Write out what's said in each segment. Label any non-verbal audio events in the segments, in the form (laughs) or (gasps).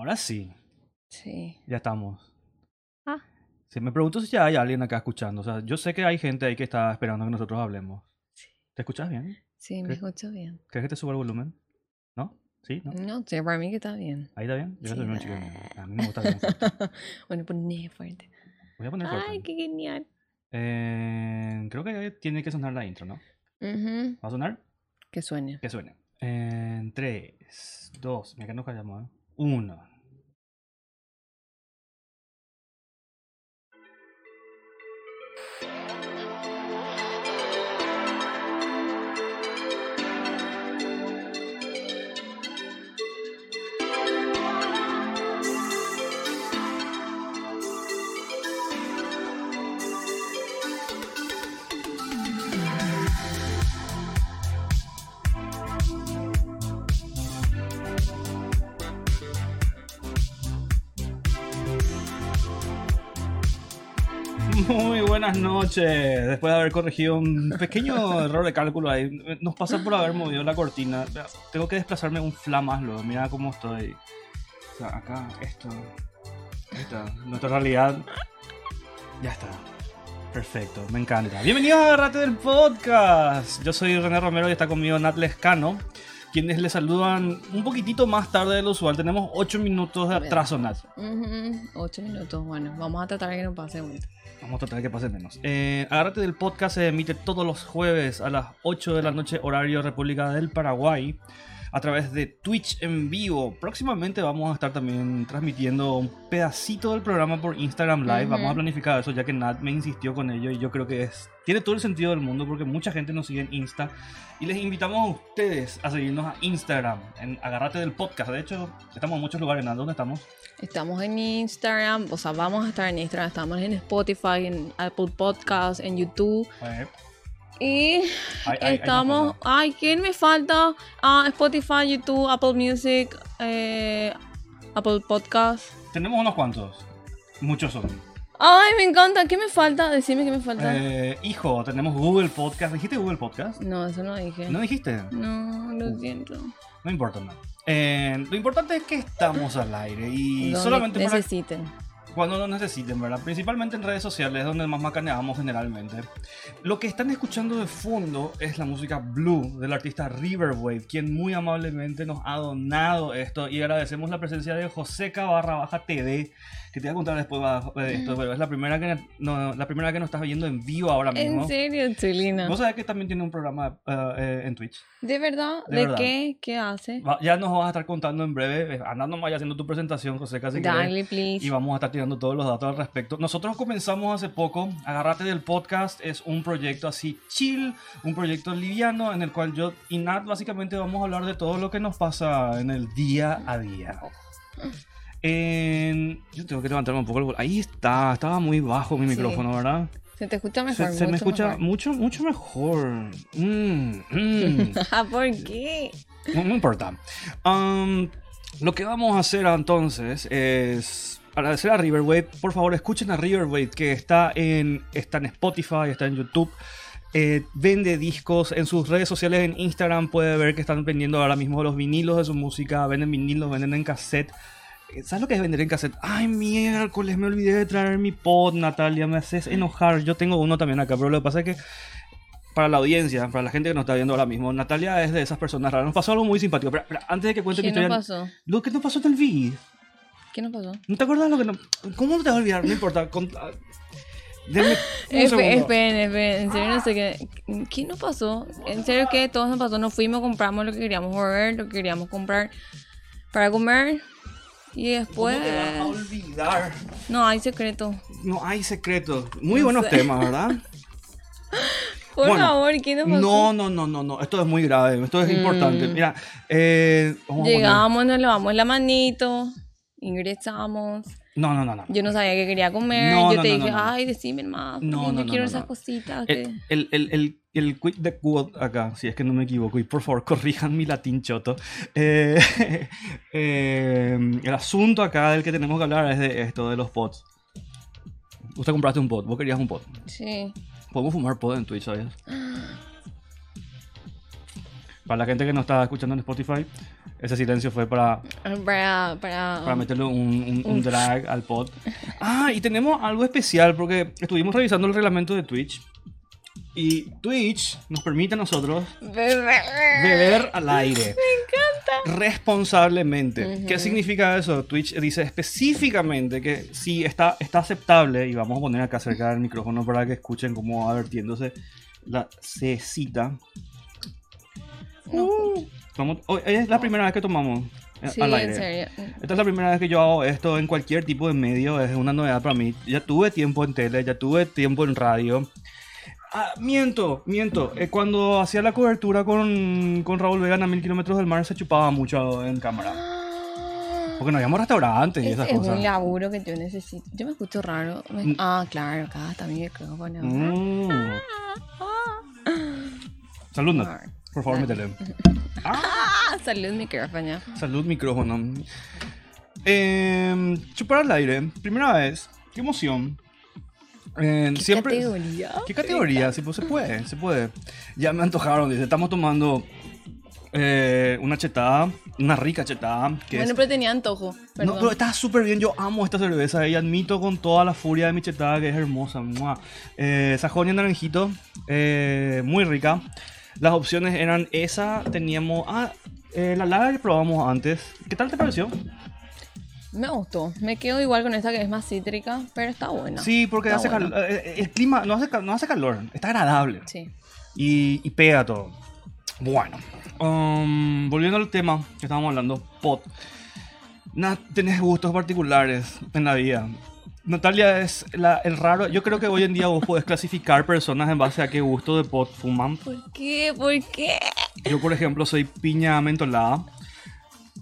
Ahora sí, Sí. ya estamos. Ah. Sí, me pregunto si ya hay alguien acá escuchando. O sea, yo sé que hay gente ahí que está esperando que nosotros hablemos. ¿Te escuchas bien? Sí, me escucho bien. ¿Crees que te suba el volumen? ¿No? ¿Sí? ¿No? No para mí que está bien. ¿Ahí está bien? Yo Sí. chico. A mí me gusta bien fuerte. (laughs) bueno, poné fuerte. Voy a poner fuerte. Ay, qué genial. Eh, creo que tiene que sonar la intro, ¿no? Ujú. ¿Va a sonar? Que suene. Que suene. En 3, 2, mira que nos callamos, ¿eh? 1. Buenas noches. Después de haber corregido un pequeño (laughs) error de cálculo ahí, nos pasa por haber movido la cortina. Tengo que desplazarme un fla más luego. Mira cómo estoy. O sea, acá, esto. Está. Nuestra realidad. Ya está. Perfecto, me encanta. Bienvenidos a Agarrate del Podcast. Yo soy René Romero y está conmigo Nat Lescano, quienes le saludan un poquitito más tarde de lo usual. Tenemos 8 minutos de atraso, Nat. Ujú, Ocho minutos. Bueno, vamos a tratar de que no pase mucho. Vamos a tratar de que pase menos. Eh, Agárrate del podcast se emite todos los jueves a las 8 de la noche, horario República del Paraguay, a través de Twitch en vivo. Próximamente vamos a estar también transmitiendo un pedacito del programa por Instagram Live. Vamos a planificar eso, ya que Nat me insistió con ello y yo creo que es, tiene todo el sentido del mundo porque mucha gente nos sigue en Insta. Y les invitamos a ustedes a seguirnos a Instagram, en Agárrate del podcast. De hecho, estamos en muchos lugares. Nat, ¿dónde estamos? Estamos en Instagram, o sea, vamos a estar en Instagram, estamos en Spotify, en Apple Podcasts, en YouTube. Y estamos. cosas. Ay, ¿quién me falta? Ah, Spotify, YouTube, Apple Music, eh, Apple Podcasts. Tenemos unos cuantos. Muchos son. Ay, me encanta. ¿Qué me falta? Decime qué me falta. Eh, hijo, tenemos Google Podcast. ¿Dijiste Google Podcast? No, eso no dije. ¿No dijiste? No, lo Uh. siento. No importa nada. Eh, lo importante es que estamos al aire y Donde solamente para necesiten. Cuando lo necesiten, ¿verdad? Principalmente en redes sociales, donde más macaneamos generalmente. Lo que están escuchando de fondo es la música Blue del artista Riverwave, quien muy amablemente nos ha donado esto y agradecemos la presencia de Joseca barra baja TV, que te voy a contar después de esto, pero es la primera que no, la primera que nos estás viendo en vivo ahora mismo. En serio, Chulina. Vos sabés que también tiene un programa eh, eh, en Twitch. ¿De verdad? De ¿De, verdad. qué? ¿Qué hace? Va- ya nos vas a estar contando en breve. eh, Anda nomás ya haciendo tu presentación, José, casi Dale, please. Y vamos a estar tirando todos los datos al respecto. Nosotros comenzamos hace poco. Agarrate del podcast. Es un proyecto así chill, un proyecto liviano en el cual yo y Nat básicamente vamos a hablar de todo lo que nos pasa en el día a día. En- Yo tengo que levantarme un poco el vol- Ahí está, estaba muy bajo mi Sí. micrófono, ¿verdad? Se te escucha Se, mejor. se me mucho escucha mejor. mucho, mucho mejor. Mm, mm. (laughs) ¿Por qué? No, no importa. Am, lo que vamos a hacer entonces es agradecer a Riverwave. Por favor, escuchen a Riverwave que está en, está en Spotify, está en YouTube. Eh, vende discos en sus redes sociales, en Instagram puede ver que están vendiendo ahora mismo los vinilos de su música, venden vinilos, venden en cassette. ¿Sabes lo que es vender en cassette? Ay, miércoles, me olvidé de traer mi pod, Natalia, me haces enojar. Yo tengo uno también acá, pero lo que pasa es que para la audiencia, para la gente que nos está viendo ahora mismo, Natalia es de esas personas raras. Nos pasó algo muy simpático. Pero, pero antes de que cuente mi ¿Qué nos historia, pasó? lo que nos pasó en el vid. ¿Qué nos pasó? ¿No te acuerdas lo que no... ¿Cómo no te vas a olvidar? No importa. con- ah, Denme. (laughs) Esperen, esperen, en serio no sé qué. ¿Qué nos pasó? En serio que todo nos pasó. Nos fuimos, compramos lo que queríamos ver, lo que queríamos comprar para comer. Y después. ¿Cómo te vas a olvidar? No, hay secreto. No hay secretos. Muy No buenos sé. temas, ¿verdad? (laughs) Por Bueno, favor, ¿qué nos pasó? No, no, no, no, no. Esto es muy grave. Esto es Mm. importante. Mira, eh, vamos a poner- Llegamos, nos lavamos la manito, ingresamos. No, no, no, no. Yo no sabía que quería comer. No, yo no, te no, dije, ay, decime más. No, no, yo quiero esas cositas. el, el, el, el quick de quote acá, si es que no me equivoco, y por favor (laughs) corrijan mi latín choto. Eh, (laughs) eh, el asunto acá del que tenemos que hablar es de esto, de los pods. Usted compraste un pod, vos querías un pod. Sí. Podemos fumar pod en Twitch, ¿sabías? (gasps) Para la gente que no está escuchando en Spotify, ese silencio fue para, Para, para, para meterle un, un- un drag al pod. Ah, y tenemos algo especial porque estuvimos revisando el reglamento de Twitch. Y Twitch nos permite a nosotros beber al aire. (laughs) Me encanta. Responsablemente. ¿Qué significa eso? Twitch dice específicamente que si está, está aceptable, y vamos a poner acá cerca del micrófono para que escuchen cómo va vertiéndose la cecita. Uh, Vamos- hoy es la primera vez que tomamos eh, Sí, al en aire. serio. Esta es la primera vez que yo hago esto en cualquier tipo de medio, es una novedad para mí. Ya tuve tiempo en tele, ya tuve tiempo en radio. Ah, miento, miento. Eh, cuando hacía la cobertura con, con Raúl Vegan a mil kilómetros del mar se chupaba mucho en cámara. Porque no habíamos restaurantes y Es, esas es un cosas. laburo que yo necesito. Yo me escucho raro. Me- Mm. Ah, claro, acá está mi micrófono. Mm. Nat. Ah. Por favor, métele. (laughs) Ah, salud micrófono. Salud, micrófono. Eh, chupar al aire. Primera vez. Qué emoción. Eh, ¿Qué siempre... categoría? ¿Qué categoría? Sí, pues se puede, se puede. Ya me antojaron, dice. Estamos tomando eh, una chetada, una rica chetada. Que Bueno, es- pero tenía antojo. No, Perdón. pero está súper bien. Yo amo esta cerveza y admito con toda la furia de mi chetada que es hermosa. Eh, Sajonia naranjito, eh, muy rica. Las opciones eran esa, teníamos... Ah, eh, la lager que probamos antes. ¿Qué tal te pareció? Me gustó. Me quedo igual con esta que es más cítrica, pero está buena. Sí, porque Está hace bueno. cal- eh, el clima no hace, no hace calor, está agradable. Sí. y, y pega todo. Bueno, um, volviendo al tema que estábamos hablando, pot. Nat, tenés gustos particulares en la vida. Natalia es la- el raro. Yo creo que hoy en día vos podés clasificar personas en base a qué gusto de pot fuman. ¿Por qué? ¿Por qué? Yo, por ejemplo, soy piña mentolada.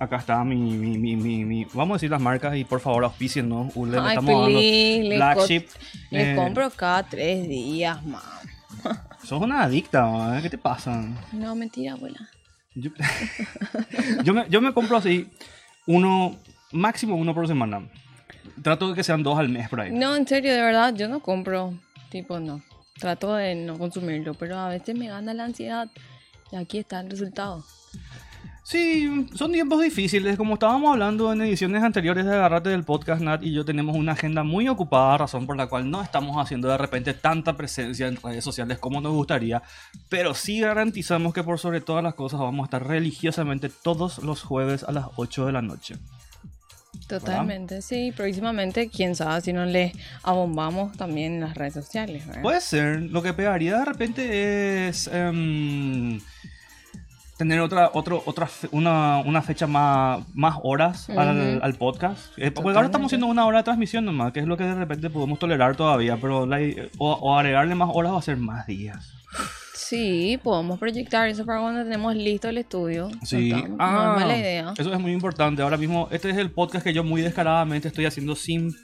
Acá está mi, mi, mi, mi, mi- Vamos a decir las marcas y por favor auspicien, ¿no? Ule, le Ay, estamos dando Le, co- eh, compro cada tres días, mam. (laughs) Sos una adicta, ¿eh? ¿qué te pasa? No, mentira, abuela. Yo, (laughs) yo me, yo me compro así uno, máximo uno por semana. Trato de que sean dos al mes por ahí. No, en serio, de verdad, yo no compro. Tipo, no. Trato de no consumirlo, pero a veces me gana la ansiedad. Y aquí está el resultado. Sí, son tiempos difíciles. Como estábamos hablando en ediciones anteriores de Agarrate del podcast, Nat y yo tenemos una agenda muy ocupada, razón por la cual no estamos haciendo de repente tanta presencia en redes sociales como nos gustaría. Pero sí garantizamos que por sobre todas las cosas vamos a estar religiosamente todos los jueves a las 8 de la noche. Totalmente, sí. Próximamente, quién sabe si no le abombamos también en las redes sociales, ¿verdad? Puede ser. Lo que pegaría de repente es em, tener otra, otro, otra fe- una, una fecha más, más horas al, podcast. Eh, porque ahora estamos haciendo una hora de transmisión nomás, que es lo que de repente podemos tolerar todavía, pero la- o, o agregarle más horas va a ser más días. Sí, podemos proyectar eso para cuando tenemos listo el estudio. Sí. No, está- no Ah, es mala idea. Eso es muy importante. Ahora mismo, este es el podcast que yo muy descaradamente estoy haciendo sin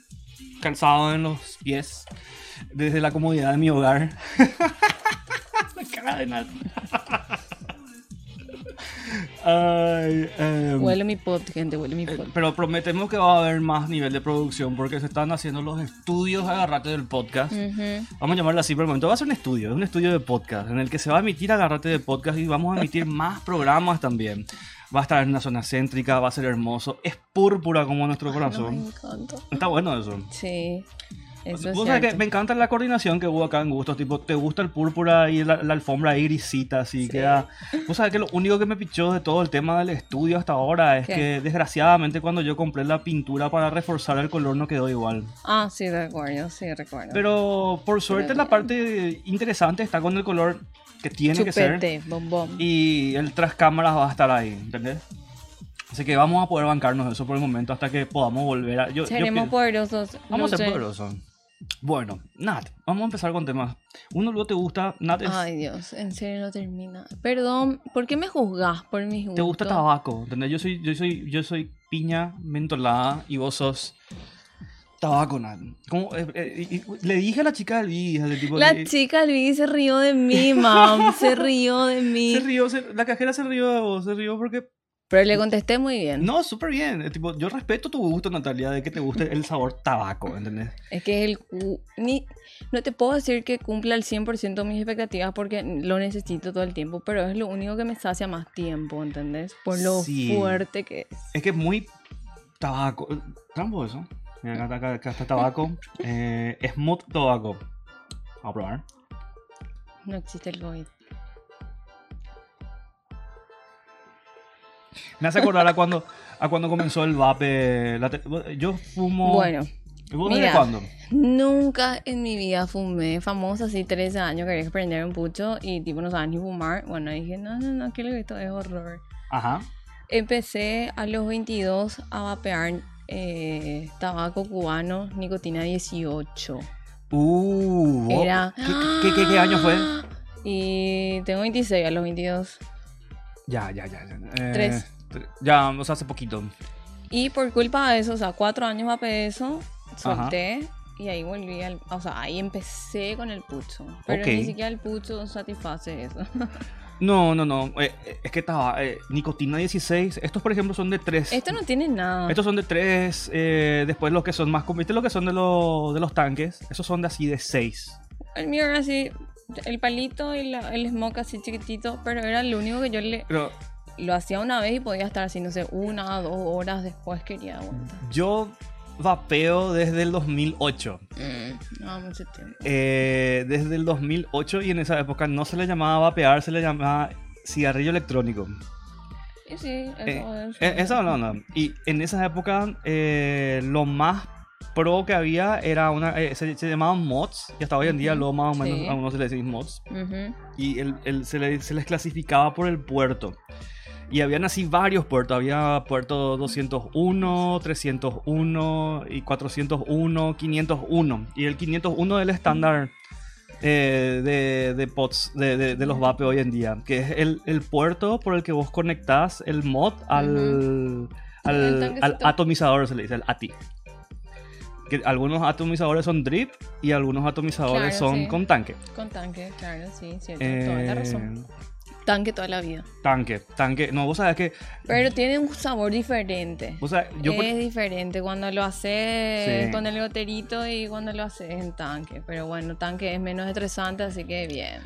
calzado en los pies, desde la comodidad de mi hogar. (laughs) la cara de nada. Ay, em, Huele mi pot, gente, huele mi pot. pero prometemos que va a haber más nivel de producción porque se están haciendo los estudios agarrate del podcast. Vamos a llamarlo así por el momento. Va a ser un estudio, es un estudio de podcast en el que se va a emitir agarrate de podcast y vamos a emitir (laughs) más programas también. Va a estar en una zona céntrica, va a ser hermoso. Es púrpura como nuestro Ay, no, corazón. me encanta. Está bueno eso. Sí, eso es Vos sabés que me encanta la coordinación que hubo acá en Gustos. Tipo, te gusta el púrpura y la, la alfombra ahí grisita, así Sí. queda. Vos sabés que lo único que me pichó de todo el tema del estudio hasta ahora es ¿Qué? que desgraciadamente cuando yo compré la pintura para reforzar el color no quedó igual. Ah, sí, recuerdo, sí, recuerdo. Pero por suerte Pero la parte interesante está con el color que tiene que ser. Chupete, bombón. Y el tras cámaras va a estar ahí, ¿entendés? Así que vamos a poder bancarnos eso por el momento hasta que podamos volver a... yo- yo Seremos pienso- poderosos. Vamos a ser poderosos. Bueno, Nat, vamos a empezar con temas. Uno luego te gusta, Nat, es- Ay, Dios, en serio no termina. Perdón, ¿por qué me juzgas por mis gustos? te gusta tabaco, ¿entendés? Yo soy, yo soy, yo soy piña mentolada y vos sos tabaco, Nat. ¿Cómo, eh, eh, le dije a la chica del video, del tipo... La chica Luis se rió de mí, mam. Se rió de (laughs) mí. se rió, se- la cajera se rió de vos, se rió porque Pero le contesté muy bien. No, súper bien. Tipo, yo respeto tu gusto, Natalia, de que te guste el sabor tabaco, ¿entendés? Es que es el... Ni, no te puedo decir que cumpla al 100% mis expectativas porque lo necesito todo el tiempo, pero es lo único que me sacia más tiempo, ¿entendés? Por lo Sí. fuerte que es. Es que es muy tabaco. Trampo eso. Mira, acá, acá- acá está tabaco. (laughs) Eh, Smooth Tobacco. Vamos a probar. No existe el COVID. Me hace acordar a cuando, a cuando comenzó el vape. la te- yo fumo. Bueno, ¿Vos desde mira. cuándo? nunca en mi vida fumé. Famosa, así 13 años, quería prender un pucho y tipo no sabes ni fumar. Bueno, dije, no, no, no, que esto es horror. Ajá. Empecé a los 22 a vapear eh, tabaco cubano, nicotina 18. Uh, Era- ¿Qué, qué, qué- qué año fue? (gasps) Y tengo 26 a los 22. Ya, ya, ya. ya. Eh, Tres. tre- Ya, o sea, hace poquito. Y por culpa de eso, o sea, cuatro años vapeé eso, solté y ahí volví al. O sea, ahí empecé con el pucho. Pero ni siquiera el pucho satisface eso. (laughs) No, no, no. eh, eh, es que estaba. eh, nicotina 16. Estos, por ejemplo, son de 3. Esto no tiene nada. Estos son de 3. después los que son más. ¿Viste lo que son de, los de los tanques? Esos son de así de 6. El mío era así, el palito y la- el smoke así chiquitito, pero era lo único que yo le Pero lo hacía una vez y podía estar así, no sé, una o dos horas después quería aguantar. yo vapeo desde el 2008. Mm, no, mucho tiempo. Eh, desde el 2008 y en esa época no se le llamaba vapear, se le llamaba cigarrillo electrónico. Y sí, eso Eh, es. eh, eso no, no. Y en esa época eh, lo más pro que había era una. eh, se, se llamaban mods. Y hasta hoy en día Ujú, lo más o menos sí. a uno se le decís mods. Y el, el- se, le- se les clasificaba por el puerto. Y habían así varios puertos. Había puerto 201, 301 y 401, 501. Y el 501 es el estándar eh, de, de pods, de, de- de los vape hoy en día. Que es el, el puerto por el que vos conectás el mod al, al, al atomizador, se le dice, el ATI. Que algunos atomizadores son drip y algunos atomizadores Claro, son sí. con tanque. Con tanque, claro, sí, cierto. toda la razón. Eh, Tanque toda la vida. Tanque, tanque. No, vos sabés que. Pero tiene un sabor diferente. Yo. por- es diferente cuando lo haces Sí. con el goterito y cuando lo haces en tanque. Pero bueno, tanque es menos estresante, así que bien.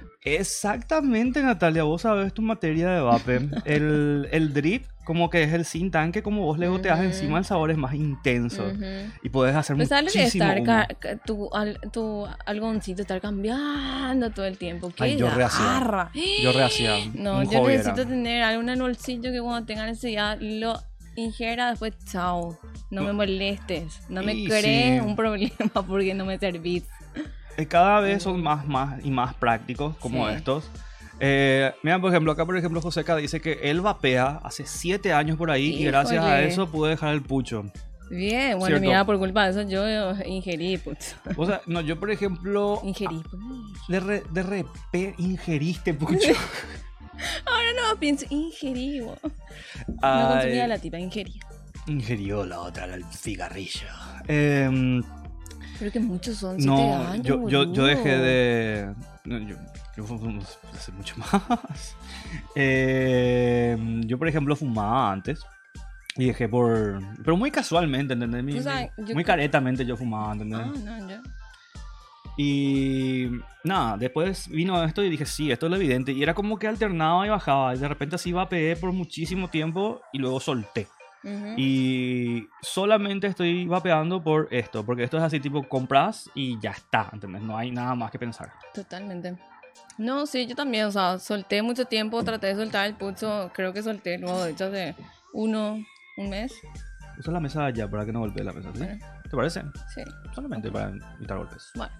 Exactamente, Natalia. Vos sabés tu materia de vape. (laughs) el, el drip, como que es el sin tanque, como vos le goteas Ujú. encima, el sabor es más intenso. Ujú. Y puedes hacer ¿sabes lo que es muchísimo estar humo. tu, al- tu algoncito estar cambiando todo el tiempo? ¿Qué Ay, yo rehacía. Yo rehacía. (gasps) No, yo necesito era. tener algún bolsillo que cuando tenga necesidad lo ingiera después, chao. No, me molestes. No me Y crees sí. un problema (laughs) porque no me servís. Eh, Cada vez son más, más y más prácticos como Sí. estos. Eh, mira, por ejemplo, acá por ejemplo Joseca dice que él vapea hace 7 años por ahí y gracias a eso pude dejar el pucho. Bien, bueno, Cierto. mira, por culpa de eso yo ingerí, putz. O sea, no, yo por ejemplo, Ingerí. pues. de, re- de repente ingeriste pucho. (laughs) Ahora no pienso, ingerí. bo. No consumía la tipa, ingerí. Ingirió la otra, el cigarrillo. Em, Pero que muchos son, siete no, años. yo, yo, yo dejé de. no, yo, yo fumo hace mucho (laughs) más. Em, yo, por ejemplo, fumaba antes. Y dejé por. Pero muy casualmente, ¿entendés? Mi- O sea, yo muy caretamente yo fumaba, ¿entendés? Ah, no, yo. Y nada, después vino esto y dije, sí, esto es lo evidente. Y era como que alternaba y bajaba. Y de repente así vapeé por muchísimo tiempo y luego solté. Y solamente estoy vapeando por esto, porque esto es así tipo compras y ya está, ¿entendés? No hay nada más que pensar. Totalmente. No, sí, yo también, o sea, solté mucho tiempo, traté de soltar el pulso, creo que solté luego, de hecho, hace uno, un mes. Usa la mesa allá para que no golpee la mesa, ¿sí? Bueno, ¿Te parece? sí. Solamente para evitar golpes. Bueno.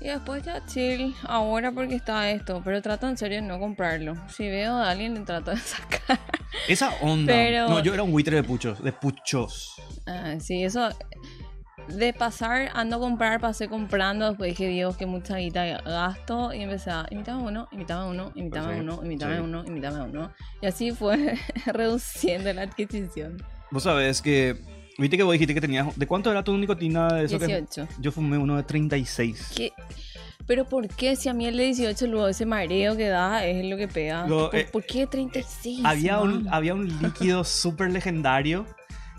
Y después ya chill, ahora porque está esto, pero trato en serio de no comprarlo. Si veo a alguien, le trato de (laughs) sacar. Esa onda. Pero- No, yo era un buitre de puchos, de puchos. Ah, sí, eso. De pasar a no comprar, pasé comprando. Después dije, Dios, que mucha guita gasto. Y empecé a invítame a uno, invítame a uno, a Sí, uno, invítame sí. a uno, invítame a uno. Y así fue (laughs) reduciendo la adquisición. Vos sabés que. Viste que vos dijiste que tenías. ¿De cuánto era tu nicotina de eso? que- 18. yo fumé uno de 36. Que Pero ¿por qué si a mí el de 18 luego ese mareo que da es lo que pega? Lo- ¿Por, eh, por qué 36? Había un, había un líquido (laughs) súper legendario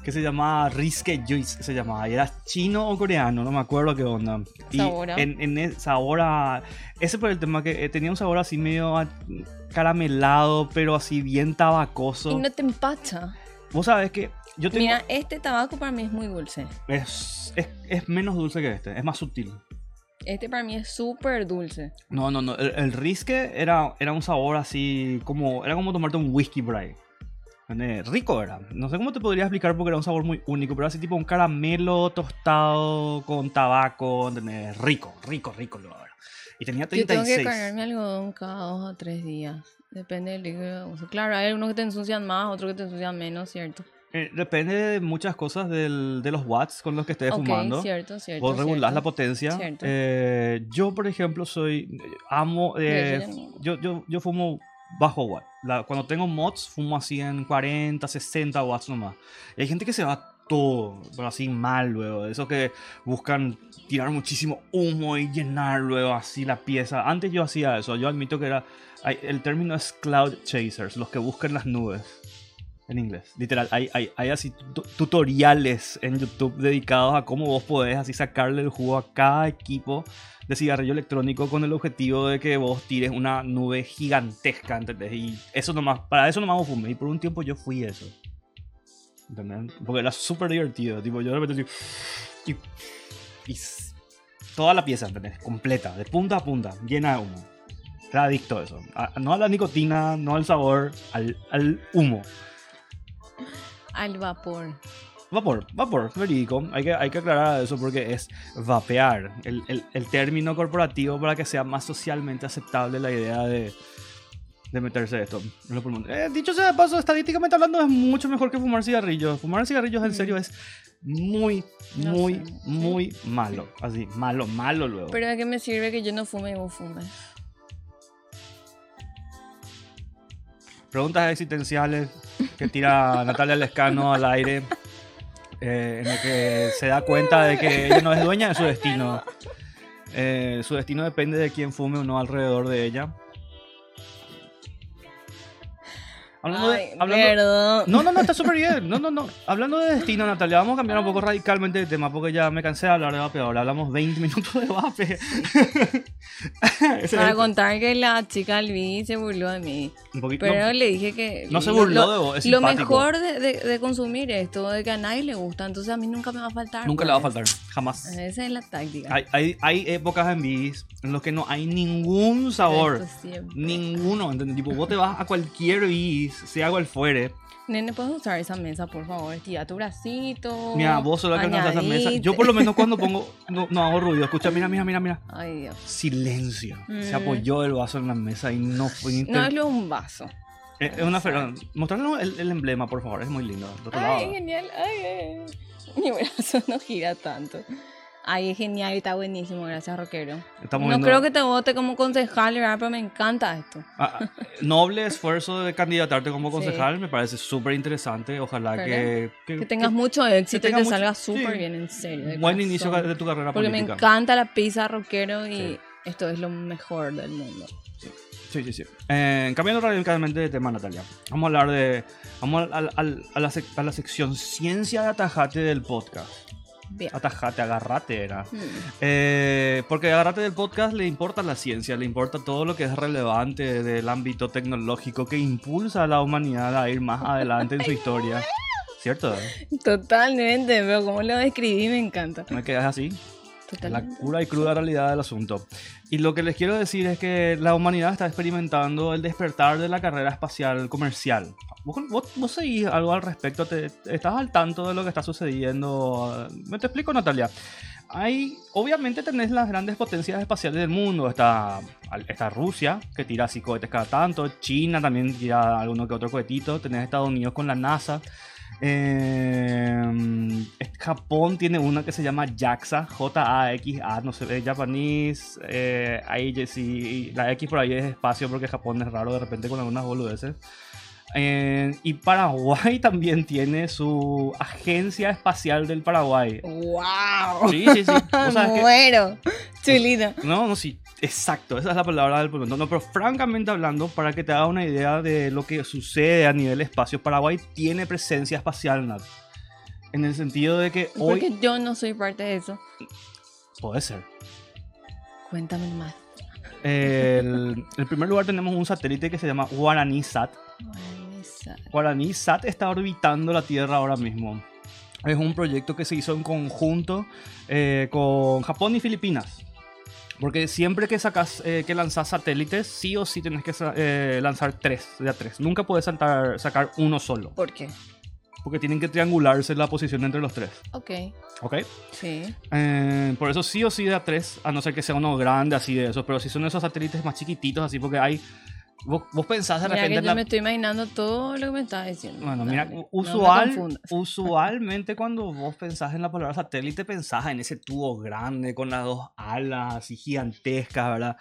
que se llamaba Risque Juice, se llamaba. Y era chino o coreano, no me acuerdo qué onda. Y Sabor a- En, en el sabor a... Ese por el tema que eh, tenía un sabor así medio caramelado, pero así bien tabacoso. Y no te empacha. Vos sabés que yo tengo... Mira, este tabaco para mí es muy dulce. Es, es, es menos dulce que este, es más sutil. Este para mí es súper dulce. No, no, no. El, el risque era, era un sabor así como. Era como tomarte un whisky. ¿Entendés? Rico era. No sé cómo te podría explicar porque era un sabor muy único, pero así tipo un caramelo tostado con tabaco. ¿entendés? Rico, rico, rico lo era. Y tenía Yo tengo que 36. cargarme algodón cada dos o tres días. Depende del líquido. O sea, claro, hay algunos que te ensucian más, otros que te ensucian menos, ¿cierto? Eh, depende de muchas cosas del- de los watts con los que estés ok, fumando. cierto, cierto. Vos regulás cierto. la potencia. Cierto. Eh, yo, por ejemplo, soy. Amo. eh, yo también. yo, yo, yo fumo bajo watt. La- cuando tengo mods, fumo así en 40, 60 watts nomás. Hay gente que se va todo, pero así mal luego. Esos que buscan tirar muchísimo humo y llenar luego así la pieza. Antes yo hacía eso. Yo admito que era. el término es cloud chasers, los que buscan las nubes. En inglés, literal, hay, hay, hay así tu- tutoriales en YouTube dedicados a cómo vos podés así sacarle el jugo a cada equipo de cigarrillo electrónico con el objetivo de que vos tires una nube gigantesca, ¿entendés? Y eso nomás, para eso nomás vos fumé. Y por un tiempo yo fui eso. ¿Entendés? Porque era súper divertido. Tipo, yo de repente así, y, toda la pieza, ¿entendés? Completa, de punta a punta, llena de humo. Era adicto a eso. No a la nicotina, no al sabor, al, al humo. Al vapor. Vapor, vapor, verídico. Hay que, hay que aclarar eso porque es vapear. El, el- el término corporativo para que sea más socialmente aceptable la idea de, de meterse esto. Eh, dicho sea de paso, estadísticamente hablando, es mucho mejor que fumar cigarrillos. Fumar cigarrillos en serio es muy, No muy, muy malo. Así, malo, malo luego. Pero ¿de qué me sirve que yo no fume y vos fumes? Preguntas existenciales que tira (laughs) Natalia Lescano al aire. eh, en el que se da cuenta de que ella no es dueña de su destino. Eh, su destino depende de quién fume o no alrededor de ella. Hablando Ay, de, hablando- perdón. no, no, no, está súper bien. No, no, no. Hablando de destino, Natalia, vamos a cambiar un poco radicalmente de tema porque ya me cansé de hablar de vape. Ahora hablamos 20 minutos de vape. Para (laughs) contar que la chica Albi se burló de mí. un poquito. Pero no, le dije que. no se burló lo- de vos, es Lo mejor de, de- de consumir esto, de que a nadie le gusta, entonces a mí nunca me va a faltar. nunca le va a pues. faltar. Jamás. Esa es la táctica. Hay, hay, hay épocas en bis en los que no hay ningún sabor. Ninguno, ¿entendés? Tipo, vos te vas a cualquier bis, sea cual fuere. Nene, ¿puedes usar esa mesa, por favor? Estira tu bracito. Mira, vos solo que alcanzás esa mesa. Yo por lo menos cuando pongo, no, no hago ruido. Escucha, mira, mira, mira, mira. Ay, Dios. Silencio. Se Mm. apoyó el vaso en la mesa y no fue No inter- es lo un vaso. Eh, Es una ferón. Mostrarnos el, el emblema, por favor. Es muy lindo. Ay, lado. genial. Ay. Mi brazo (laughs) no gira tanto. Ay, es genial y está buenísimo. Gracias, Roquero. Estamos no viendo- creo que te vote como concejal, ¿verdad? Pero me encanta esto. Ah, ah, noble esfuerzo de candidatarte como Sí. concejal. Me parece súper interesante. Ojalá que, que, Que tengas que- mucho éxito y te mucho- salga sí. súper bien, en serio. buen inicio de tu carrera Porque me encanta la pizza rockero y Sí. esto es lo mejor del mundo. Sí, sí, sí. Eh, cambiando radicalmente de tema, Natalia. Vamos a hablar de. Vamos a, la sec- a la sección Ciencia de Atajate del podcast. Bien. Atajate, agarrate era. Mm. Eh, porque agarrate del podcast le importa la ciencia, le importa todo lo que es relevante del ámbito tecnológico que impulsa a la humanidad a ir más adelante en su historia. (laughs) ¿Cierto? Totalmente, pero como lo describí me encanta. ¿No me quedas así? La Totalmente. pura y cruda realidad del asunto. Y lo que les quiero decir es que la humanidad está experimentando el despertar de la carrera espacial comercial. ¿Vos, vos, vos seguís algo al respecto? ¿Te, ¿Estás al tanto de lo que está sucediendo? Me te explico, Natalia. Hay, obviamente tenés las grandes potencias espaciales del mundo. Está, está Rusia, que tira así cohetes cada tanto. China también tira alguno que otro cohetito. Tenés Estados Unidos con la NASA. Eh, Japón tiene una que se llama JAXA, J-A-X-A, no sé, es japonés, eh, ahí sí, la X por ahí es espacio porque Japón es raro de repente con algunas boludeces. Eh, y Paraguay (laughs) también tiene su Agencia Espacial del Paraguay. ¡Wow! Sí, sí, sí. Que- (laughs) No, no, sí, exacto, esa es la palabra del momento. No, pero francamente hablando, para que te haga una idea de lo que sucede a nivel espacio, Paraguay tiene presencia espacial, Nat. En el sentido de que hoy... Porque yo no soy parte de eso. Puede ser. Cuéntame más. El, en primer lugar tenemos un satélite que se llama Guaraní Sat. Guaraní Sat está orbitando la Tierra ahora mismo. Es un proyecto que se hizo en conjunto eh, con Japón y Filipinas. Porque siempre que sacas, eh, que lanzas satélites, sí o sí tienes que eh, lanzar tres de a tres. Nunca puedes saltar, sacar uno solo. ¿Por qué? Porque tienen que triangularse la posición entre los tres. Ok. ¿Ok? Sí. Eh, por eso sí o sí de a tres, a no ser que sea uno grande así de eso. Pero si son esos satélites más chiquititos, así porque hay. Vos, vos pensás de Mira repente que yo la- me estoy imaginando todo lo que me estás diciendo. Bueno, mira, Dale, usual, (laughs) usualmente cuando vos pensás en la palabra satélite, pensás en ese tubo grande con las dos alas y gigantescas, ¿verdad?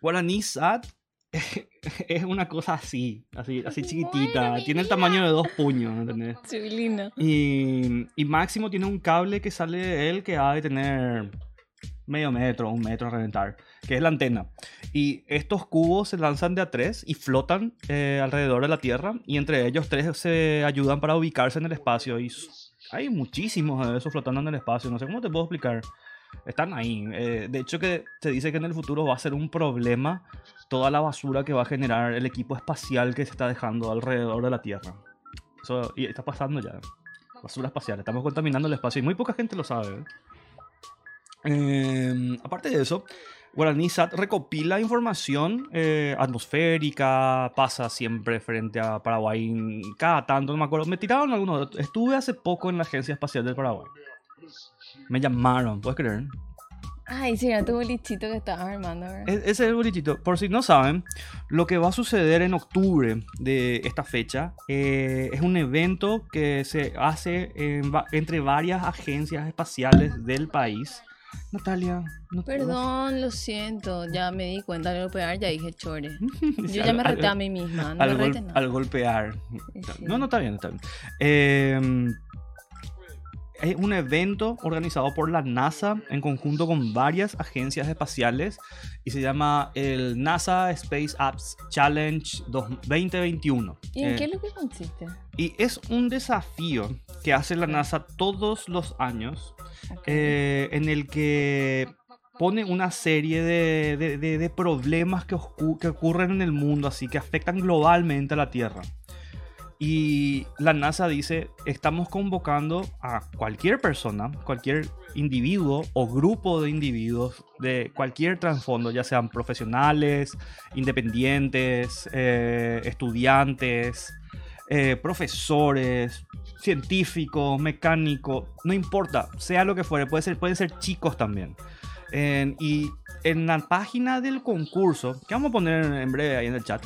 Guaraní Sat (laughs) es una cosa así, así, así chiquitita, tiene el tamaño de dos puños, ¿entendés? Y, y máximo tiene un cable que sale de él que ha de tener medio metro, un metro a reventar, que es la antena. Y estos cubos se lanzan de a tres y flotan eh, alrededor de la Tierra y entre ellos tres se ayudan para ubicarse en el espacio. Y hay muchísimos de esos flotando en el espacio, no sé cómo te puedo explicar. Están ahí. Eh, de hecho que se dice que en el futuro va a ser un problema toda la basura que va a generar el equipo espacial que se está dejando alrededor de la Tierra. Eso y está pasando ya. Basura espacial. Estamos contaminando el espacio y muy poca gente lo sabe. ¿eh? Eh, aparte de eso, Guaraní Sat recopila información eh, atmosférica, pasa siempre frente a Paraguay, cada tanto, no me acuerdo. Me tiraron algunos. Estuve hace poco en la Agencia Espacial del Paraguay. Me llamaron, ¿puedes creer? Ay, sí, era tu bolichito que estabas armando, ¿verdad? E- Ese es el bolichito. Por si no saben, lo que va a suceder en octubre de esta fecha eh, es un evento que se hace en va- entre varias agencias espaciales del país. Natalia, no Perdón, lo siento. Ya me di cuenta de golpear, ya dije chore. (laughs) Yo ya me al- reté a al- mí misma. No al, me gol- nada. al golpear. Sí. No, no está bien, está bien. Eh, es un evento organizado por la NASA en conjunto con varias agencias espaciales y se llama el NASA Space Apps Challenge 2021. ¿Y en Eh, qué es lo que consiste? y es un desafío que hace la NASA todos los años eh, en el que pone una serie de, de- de- de problemas que ocurren en el mundo, así que afectan globalmente a la Tierra. Y la NASA dice, estamos convocando a cualquier persona, cualquier individuo o grupo de individuos de cualquier trasfondo, ya sean profesionales, independientes, eh, estudiantes, eh, profesores, científicos, mecánicos, no importa, sea lo que fuere, puede ser, pueden ser chicos también. En- y en la página del concurso, que vamos a poner en breve ahí en el chat,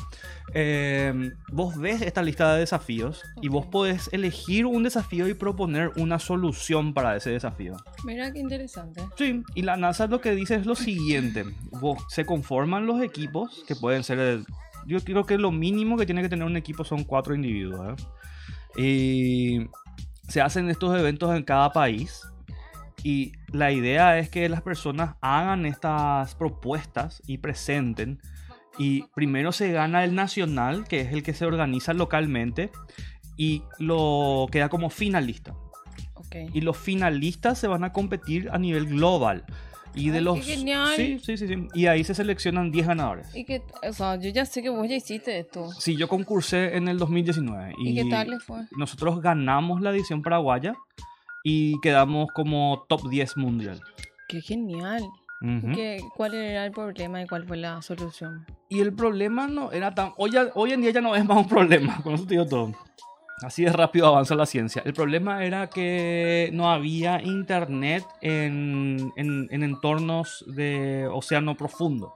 eh, vos ves esta lista de desafíos y vos podés elegir un desafío y proponer una solución para ese desafío. Mira qué interesante. Sí, y la NASA lo que dice es lo siguiente: vos, se conforman los equipos, que pueden ser. el- yo creo que lo mínimo que tiene que tener un equipo son cuatro individuos. ¿eh? Y se hacen estos eventos en cada país. Y la idea es que las personas hagan estas propuestas y presenten. Y primero se gana el nacional, que es el que se organiza localmente. Y lo queda como finalista Ok. y los finalistas se van a competir a nivel global. Y de Ay, los. qué genial. Sí, sí, sí, sí. Y ahí se seleccionan 10 ganadores. Y que, o sea, yo ya sé que vos ya hiciste esto. Sí, yo concursé en el 2019. ¿Y, Y, qué tal le fue? Nosotros ganamos la edición paraguaya y quedamos como top 10 mundial. Qué genial. Ujú. ¿Qué, ¿Cuál era el problema y cuál fue la solución? Y el problema no era tan. Hoy, hoy en día ya no es más un problema, (laughs) con eso te digo todo. Así de rápido avanza la ciencia. El problema era que no había internet en, en- en entornos de océano profundo.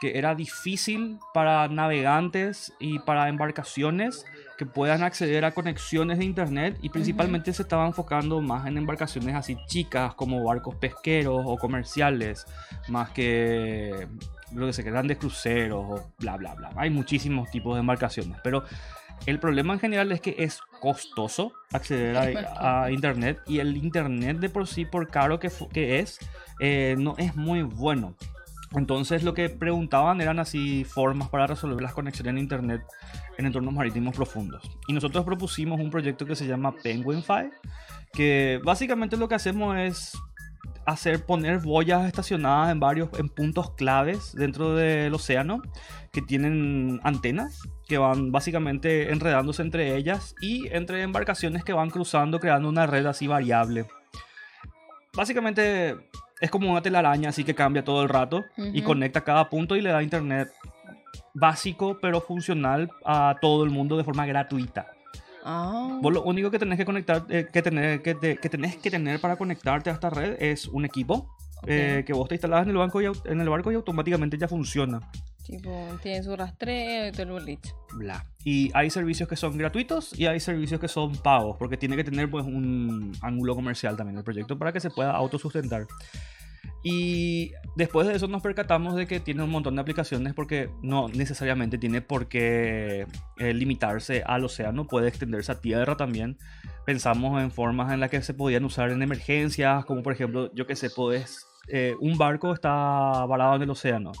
Que era difícil para navegantes y para embarcaciones que puedan acceder a conexiones de internet y principalmente se estaba enfocando más en embarcaciones así chicas como barcos pesqueros o comerciales más que lo que sé, grandes cruceros o bla bla bla. Hay muchísimos tipos de embarcaciones, pero El problema en general es que es costoso acceder a, a internet y el internet de por sí, por caro que es, eh, no es muy bueno. Entonces lo que preguntaban eran así formas para resolver las conexiones en internet en entornos marítimos profundos. Y nosotros propusimos un proyecto que se llama Penguinfy, que básicamente lo que hacemos es hacer poner boyas estacionadas en varios en puntos claves dentro del océano que tienen antenas que van básicamente enredándose entre ellas y entre embarcaciones que van cruzando creando una red así variable. Básicamente es como una telaraña así que cambia todo el rato y conecta cada punto y le da internet básico pero funcional a todo el mundo de forma gratuita. Ah, Vos lo único que tenés que conectar, eh, que, tener, que, te- que tenés que tener para conectarte a esta red es un equipo eh, que vos te instalás en el, banco y, en el barco y automáticamente ya funciona. Tipo, tiene su rastreo y todo el boliche. Bla. Y hay servicios que son gratuitos y hay servicios que son pagos, porque tiene que tener pues un ángulo comercial también el proyecto para que se pueda autosustentar. Y después de eso nos percatamos de que tiene un montón de aplicaciones porque no necesariamente tiene por qué eh, limitarse al océano, puede extenderse a tierra también. Pensamos en formas en las que se podían usar en emergencias, como por ejemplo, yo que sé, podés, eh, un barco está varado en el océano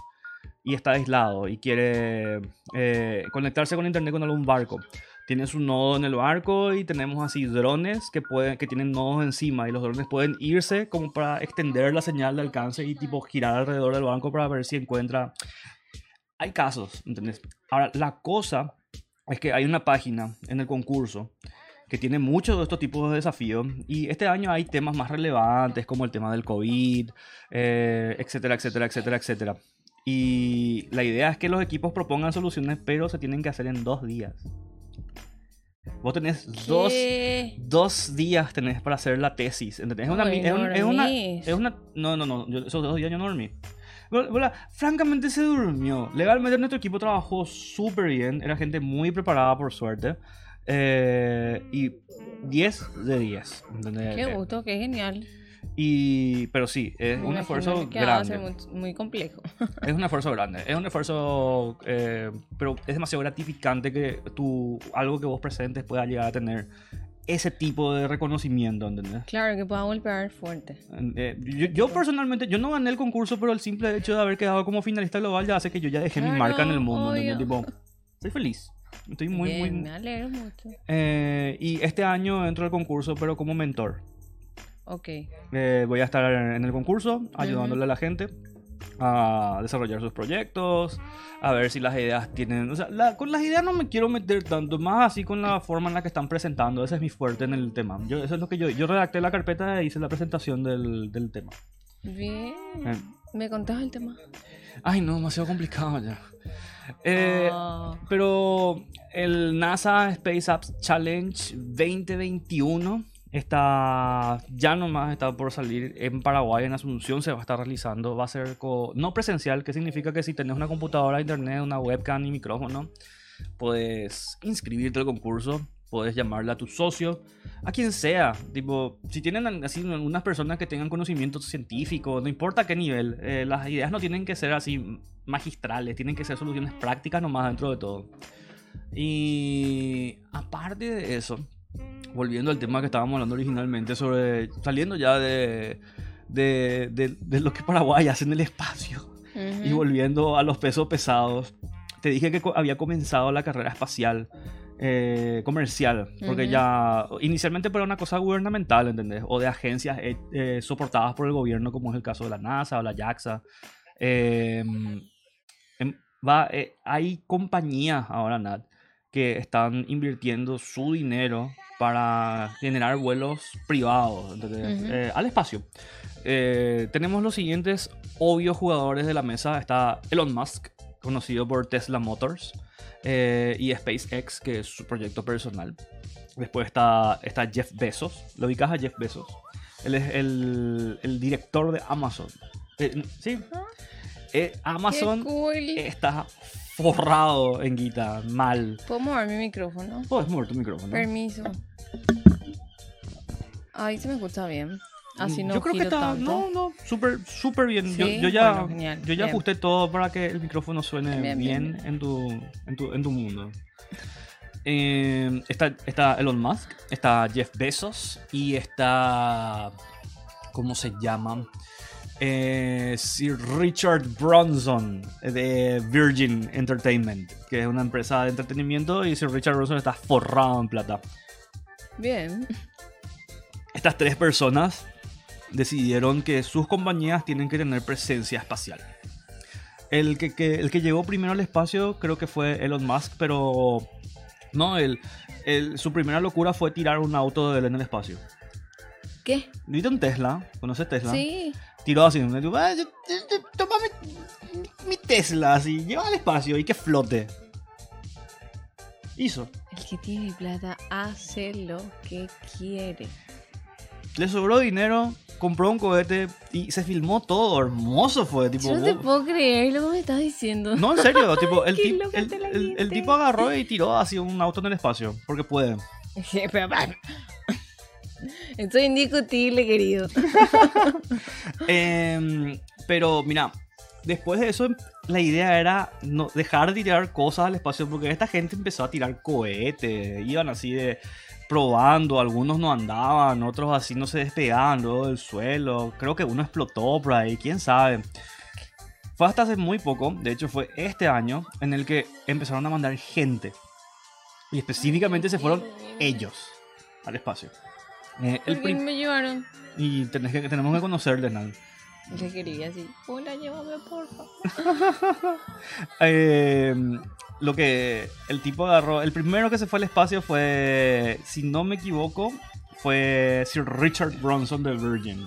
y está aislado y quiere eh, conectarse con internet con algún barco. Tiene su nodo en el barco y tenemos así drones que, pueden, que tienen nodos encima y los drones pueden irse como para extender la señal de alcance y tipo girar alrededor del barco para ver si encuentra... Hay casos, ¿entendés? Ahora, la cosa es que hay una página en el concurso que tiene muchos de estos tipos de desafíos y este año hay temas más relevantes como el tema del COVID, eh, etcétera, etcétera, etcétera, etcétera. Y la idea es que los equipos propongan soluciones, pero se tienen que hacer en dos días. Vos tenés dos, dos días tenés para hacer la tesis. ¿entendés? Es una, Ay, es, un- es una, es una- No, no, no. yo- esos dos días yo no dormí. Bueno, bueno, francamente se durmió. Legalmente nuestro equipo trabajó súper bien. Era gente muy preparada, por suerte. Eh, y 10 de 10. ¿entendés? Qué gusto, qué genial. Y, pero sí, es Me un esfuerzo que va a grande. ser muy, muy complejo. (laughs) Es un esfuerzo grande, es un esfuerzo, eh, pero es demasiado gratificante que tú, algo que vos presentes pueda llegar a tener ese tipo de reconocimiento, ¿entendés? Claro, que pueda golpear fuerte. Eh, yo, yo personalmente, yo no gané el concurso, pero el simple hecho de haber quedado como finalista global ya hace que yo ya dejé mi Claro, marca en el mundo. Tipo, estoy feliz, estoy muy, Bien, muy... Me alegro mucho. Eh, y este año entro al concurso, pero como mentor. Ok. Eh, voy a estar en el concurso ayudándole a la gente a desarrollar sus proyectos, a ver si las ideas tienen... O sea, la- con las ideas no me quiero meter tanto, más así con la forma en la que están presentando. Ese es mi fuerte en el tema. Yo, eso es lo que yo... Yo redacté la carpeta e hice la presentación del, del tema. Bien. Eh, ¿Me contás el tema? ay, no, demasiado complicado ya. Eh, Ah, Pero el NASA Space Apps Challenge 2021 está ya nomás está por salir en Paraguay, en Asunción se va a estar realizando. Va a ser no presencial, que significa que si tenés una computadora, internet, una webcam y micrófono, puedes inscribirte al concurso. Puedes llamarle a tu socio, a quien sea. Tipo, si tienen así unas personas que tengan conocimiento científico, no importa qué nivel, eh, las ideas no tienen que ser así magistrales, tienen que ser soluciones prácticas nomás dentro de todo. Y aparte de eso, volviendo al tema que estábamos hablando originalmente, sobre saliendo ya de, de, de- de lo que Paraguay hace en el espacio y volviendo a los pesos pesados, te dije que había comenzado la carrera espacial eh, comercial, porque ya inicialmente era una cosa gubernamental, ¿entendés? O de agencias eh, eh, soportadas por el gobierno, como es el caso de la NASA o la JAXA. Eh, em, va, hay compañías ahora, Nat, que están invirtiendo su dinero para generar vuelos privados. Eh, al espacio. Eh, tenemos los siguientes obvios jugadores de la mesa. Está Elon Musk, conocido por Tesla Motors, eh, y SpaceX, que es su proyecto personal. Después está, está Jeff Bezos. ¿Lo ubicas a Jeff Bezos? Él es el, el director de Amazon. Sí. Amazon cool. está forrado en guita, mal. ¿Puedo mover mi micrófono? Puedes mover tu micrófono. Permiso. Ahí se me escucha bien. Así no Yo creo que está, tanto. no, no, súper, súper bien. yo, Sí, yo ya, bueno, yo ya bien. ajusté todo para que el micrófono suene bien, Bien, bien, bien. En, tu, en, tu, en tu mundo. Eh, está, está Elon Musk, está Jeff Bezos y está. ¿Cómo se llama? Eh, Sir Richard Bronson de Virgin Entertainment, que es una empresa de entretenimiento y Sir Richard Bronson está forrado en plata. Bien. Estas tres personas decidieron que sus compañías tienen que tener presencia espacial. El que, que- el que llegó primero al espacio creo que fue Elon Musk, pero no, el, el- su primera locura fue tirar un auto de él en el espacio. ¿Qué? ¿Viste un Tesla? ¿Conoces Tesla? Sí. Tiró así, "Ah, toma mi, mi Tesla así, lleva al espacio y que flote. Hizo. El que tiene plata hace lo que quiere. Le sobró dinero, compró un cohete y se filmó todo. Hermoso fue, tipo. Yo no te puedo creer lo que me estás diciendo. No, en serio, (laughs) tipo, el, tip- el, tipo agarró y tiró así un auto en el espacio, porque puede. (laughs) Esto es indiscutible, querido. (laughs) Em, pero mira, después de eso, la idea era no, dejar de tirar cosas al espacio, porque esta gente empezó a tirar cohetes, iban así de probando, algunos no andaban, otros así no se despegaban luego del suelo, creo que uno explotó por ahí, quién sabe. Fue hasta hace muy poco, de hecho fue este año, en el que empezaron a mandar gente. Y específicamente se fueron ellos al espacio. Eh, el ¿Por qué me llevaron? y tenés que, tenemos que conocerles, Nan. Le quería así. Hola, llévame, por favor. (laughs) Eh, lo que el tipo agarró, el primero que se fue al espacio fue, si no me equivoco, fue Sir Richard Bronson de Virgin.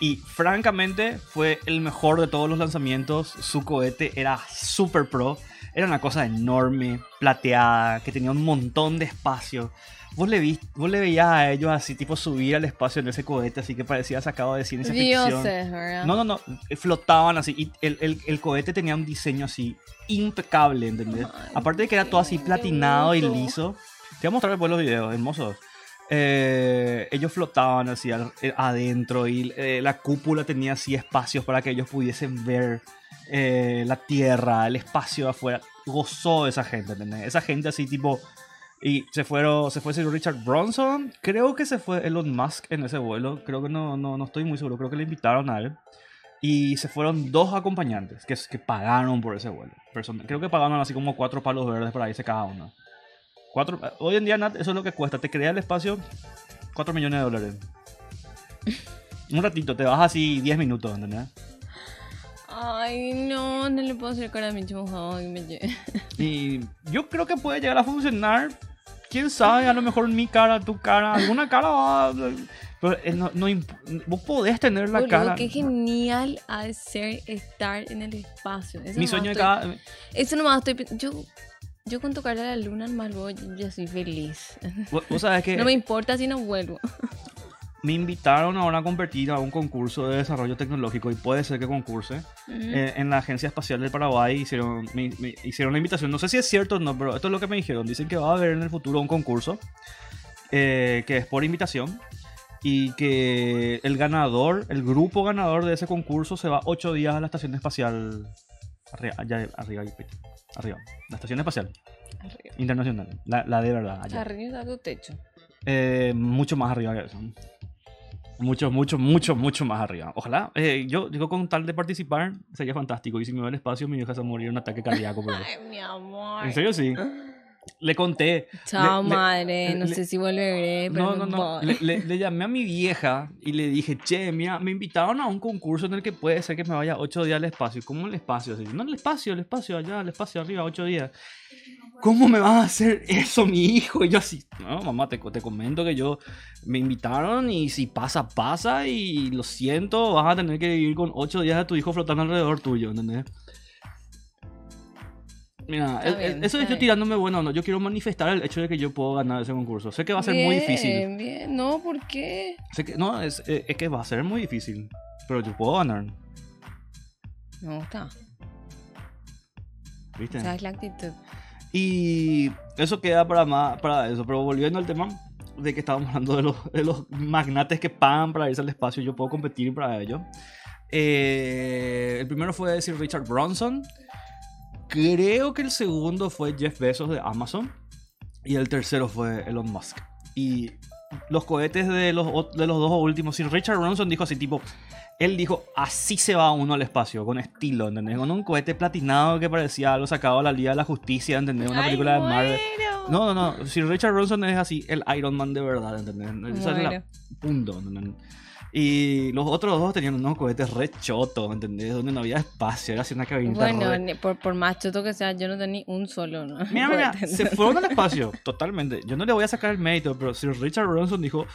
Y francamente fue el mejor de todos los lanzamientos. Su cohete era super pro. Era una cosa enorme, plateada, que tenía un montón de espacio. Vos le, vi, vos le veías a ellos así, tipo subir al espacio en ese cohete, así que parecía sacado de ciencia ficción. Dioses, ¿verdad? No, no, no, flotaban así. Y el, el- el cohete tenía un diseño así impecable, ¿entendés? Ay, Aparte de que era todo así platinado y liso. Te voy a mostrar después los videos, hermosos. Eh, ellos flotaban así al- eh, adentro y eh, la cúpula tenía así espacios para que ellos pudiesen ver eh, la tierra, el espacio de afuera. Gozó esa gente, ¿entendés? Esa gente así tipo... Y se fueron, se fue Sir Richard Bronson. Creo que se fue Elon Musk en ese vuelo. Creo que no, no, no estoy muy seguro. Creo que le invitaron a él. Y se fueron dos acompañantes que, que pagaron por ese vuelo. Creo que pagaron así como cuatro palos verdes para irse cada uno. Cuatro, hoy en día, Nat, eso es lo que cuesta. Te crea el espacio 4 millones de dólares. Un ratito, te vas así 10 minutos, ¿entendés? Ay, no, no le puedo hacer cara a mi mojado y me lleve. Y yo creo que puede llegar a funcionar. Quién sabe, a lo mejor mi cara, tu cara, alguna cara va. Pero eh, no, no vos podés tener la Boludo, cara. qué genial ha de ser estar en el espacio. Eso Mi sueño de cada. Eso nomás estoy Yo, yo con tocarle a la luna nomás luego ya soy feliz. Vos, vos sabés que (laughs) No me importa si no vuelvo. (laughs) me invitaron ahora a competir a un concurso de desarrollo tecnológico y puede ser que concurse. Eh, en la Agencia Espacial del Paraguay hicieron, me, me hicieron la invitación. No sé si es cierto o no, pero esto es lo que me dijeron. Dicen que va a haber en el futuro un concurso eh, que es por invitación y que el ganador, el grupo ganador de ese concurso se va ocho días a la Estación Espacial. Arriba, allá, arriba, arriba. La Estación Espacial Arriba. Internacional. La, la de verdad. Allá. Arriba está tu techo. Eh, mucho más arriba que eso. Mucho, mucho, mucho, mucho más arriba. Ojalá. eh, yo digo, con tal de participar, sería fantástico. Y si me va al espacio, mi hija se va a morir de un ataque cardíaco. ahí. (laughs) Ay, mi amor. En serio, sí. Le conté. Chao, Le- le- madre. No le- sé si volveré, pero No, no, no. Le, le- le llamé a mi vieja y le dije, che, mira, me invitaron a un concurso en el que puede ser que me vaya ocho días al espacio. ¿Cómo el espacio? Así, no, el espacio, el espacio, allá, el espacio arriba, ocho días. ¿Cómo me vas a hacer eso, mi hijo? Y yo así, no, mamá, te, te comento que yo me invitaron y si pasa, pasa y lo siento, vas a tener que vivir con ocho días de tu hijo flotando alrededor tuyo, ¿entendés? Mira, el- bien, eso de yo bien. tirándome bueno, no, yo quiero manifestar el hecho de que yo puedo ganar ese concurso. Sé que va a ser muy difícil. Bien, bien. No, ¿por qué? Sé que, no, es, eh, es que va a ser muy difícil. Pero yo puedo ganar. Me gusta. ¿Viste? Sabes la actitud. Y eso queda para más, para eso. Pero volviendo al tema de que estábamos hablando de los, de los magnates que pagan para irse al espacio, yo puedo competir para ello. Eh, el primero fue decir Richard Bronson. Creo que el segundo fue Jeff Bezos de Amazon. Y el tercero fue Elon Musk. Y los cohetes de los, de los dos últimos, si Richard Branson dijo así, tipo, él dijo, así se va uno al espacio, con estilo, ¿entendés? Con un cohete platinado que parecía algo sacado a la Liga de la Justicia, ¿entendés? Una Ay, película de Marvel. No, no, no. Si Richard Branson es así, el Iron Man de verdad, ¿entendés? Esa es la punto, ¿entendés? Y los otros dos tenían unos cohetes re chotos, ¿entendés? Donde no había espacio, era así una cabinita Bueno, re- por, por más choto que sea, yo no tenía un solo, ¿no? Mira, (laughs) mira, se fueron al espacio, totalmente. Yo no le voy a sacar el mérito, pero si Richard Branson dijo,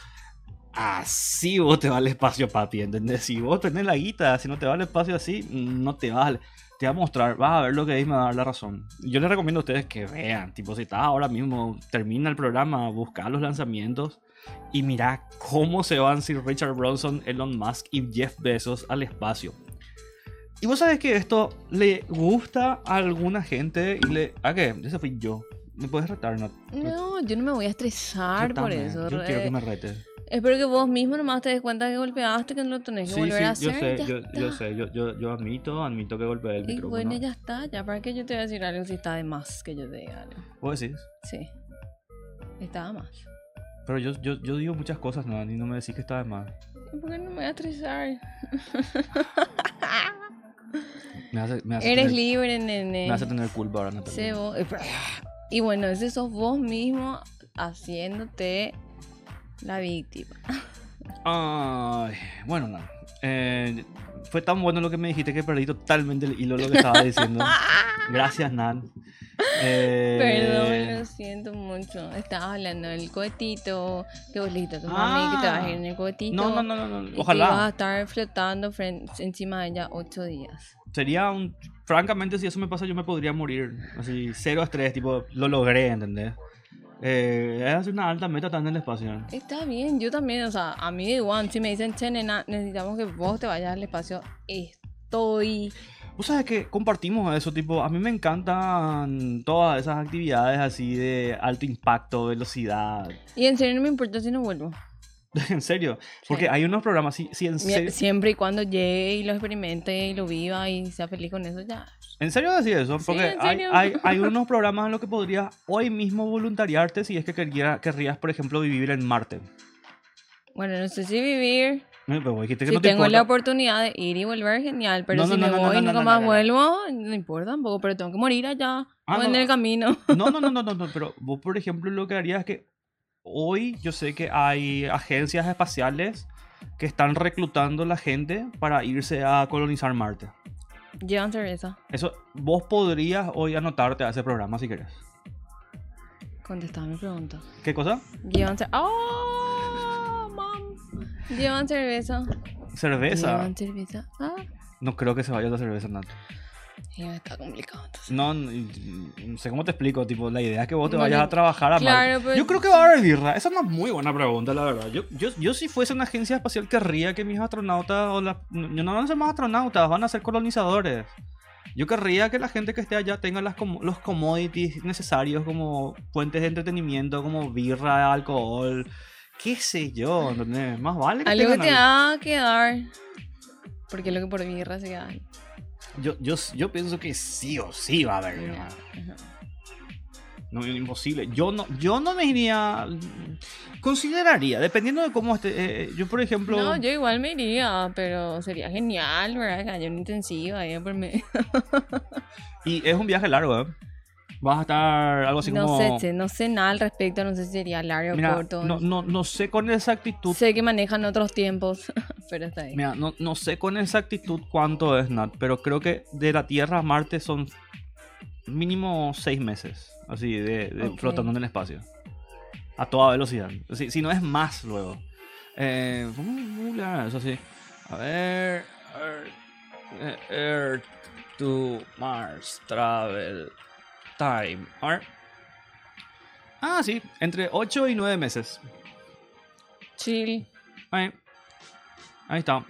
así vos te vas al espacio, papi, ¿entendés? Si vos tenés la guita, si no te va al espacio así, no te vas al- Te va a mostrar, vas a ver lo que es me va a dar la razón. Yo les recomiendo a ustedes que vean, tipo, si estás ahora mismo, termina el programa, busca los lanzamientos y mira cómo se van Sir Richard Branson, Elon Musk y Jeff Bezos al espacio. Y vos sabés que esto le gusta a alguna gente y le... ¿A qué? Ese fui yo. ¿Me puedes retar? No, No, yo no me voy a estresar Yo por eso. Yo quiero re- que me retes. Espero que vos mismo nomás te des cuenta que golpeaste, que no lo tenés que Sí, volver a sí, yo hacer. sé, ya yo, yo sé, yo, yo, yo admito, admito que golpeé el Y micrófono. bueno, ya está, ya para que yo te voy a decir algo si está de más que yo te diga algo. ¿Vos decís? Sí. Estaba más. Pero yo, yo, yo digo muchas cosas, ¿no? Y no me decís que está de más. ¿Y ¿Por qué no me voy a estresar? (laughs) Me hace, me hace Eres tener, libre, nene. Me hace tener culpa ahora, Natalia. Vos- Y bueno, ese sos vos mismo haciéndote la víctima. Ay, bueno, no. Eh, fue tan bueno lo que me dijiste que perdí totalmente el hilo de lo que estaba diciendo. (laughs) Gracias, Nan. Eh, Perdón, lo siento mucho. Estabas hablando del cohetito, que vos le dijiste a tu mami que te vas a ir en el cohetito. No, no, no, no, no. Y ibas a Ojalá. estar flotando encima de ella ocho días. Sería un. Francamente, si eso me pasa, yo me podría morir. Así, cero estrés, tipo, lo logré, ¿entendés? Eh, es una alta meta estar en el espacio. Está bien, yo también, o sea, a mí igual, si me dicen, che, nena, necesitamos que vos te vayas al espacio, estoy... Vos sabés que compartimos eso, tipo, a mí me encantan todas esas actividades así de alto impacto, velocidad. Y en serio no me importa si no vuelvo. (laughs) en serio, porque hay unos programas, sí, sí, en serio. Siempre y cuando llegue y lo experimente y lo viva y sea feliz con eso, ya. ¿En serio decís eso? Sí, Porque en hay, hay, hay (laughs) unos programas en los que podrías hoy mismo voluntariarte si es que querría- querrías, por ejemplo, vivir en Marte. Bueno, no sé si vivir, Pero dijiste que si no te tengo la importa. oportunidad de ir y volver, genial, pero No, si no, me voy y nunca más vuelvo, no importa tampoco, pero tengo que morir allá Ah, o en no. el camino. (laughs) No, no, (laughs) no, no, no, pero vos, por ejemplo, lo que harías es que hoy yo sé que hay agencias espaciales que están reclutando la gente para irse a colonizar Marte. Llevan cerveza, Eso, vos podrías hoy anotarte a ese programa si querés. contestaba mi pregunta. ¿Qué cosa? Llevan cerveza. ¡Oh, mam! Llevan cerveza. Cerveza. Llevan cerveza. Ah, No creo que se vaya la cerveza, Nat. ya está complicado entonces. No, no, no sé cómo te explico, tipo, la idea es que vos te vayas a trabajar a claro, pero- Yo creo que va a haber birra. Esa es una muy buena pregunta, la verdad. Yo, yo, yo si fuese una agencia espacial querría que mis astronautas, o la, no, no van a ser más astronautas, van a ser colonizadores. Yo querría que la gente que esté allá tenga las, com- los commodities necesarios como fuentes de entretenimiento, como birra, alcohol, qué sé yo, ¿entendés? Más vale que Algo que te va a quedar. Porque lo que por birra se queda. yo, yo, yo pienso que sí o sí va a haber. birra. No, imposible. Yo no, yo no me iría. Consideraría, dependiendo de cómo esté. eh, yo, por ejemplo. No, yo igual me iría, pero sería genial, ¿verdad? Que haya una intensiva ahí por medio. Y es un viaje largo, ¿eh? Vas a estar algo así no como. sé, sé, no sé nada al respecto, no sé si sería largo o corto. no, no, no sé con exactitud. Sé que manejan otros tiempos, (laughs) pero está ahí. Mira, no, no sé con exactitud cuánto es, Nat, pero creo que de la Tierra a Marte son mínimo seis meses. Así, de, flotando en el espacio. A toda velocidad. Si, si no es más luego. Eh, ¿Cómo googlear eso así? A ver. Earth, eh, Earth to Mars Travel Time. Ah, sí, entre 8 y 9 meses. Chill. Ahí. Ahí está.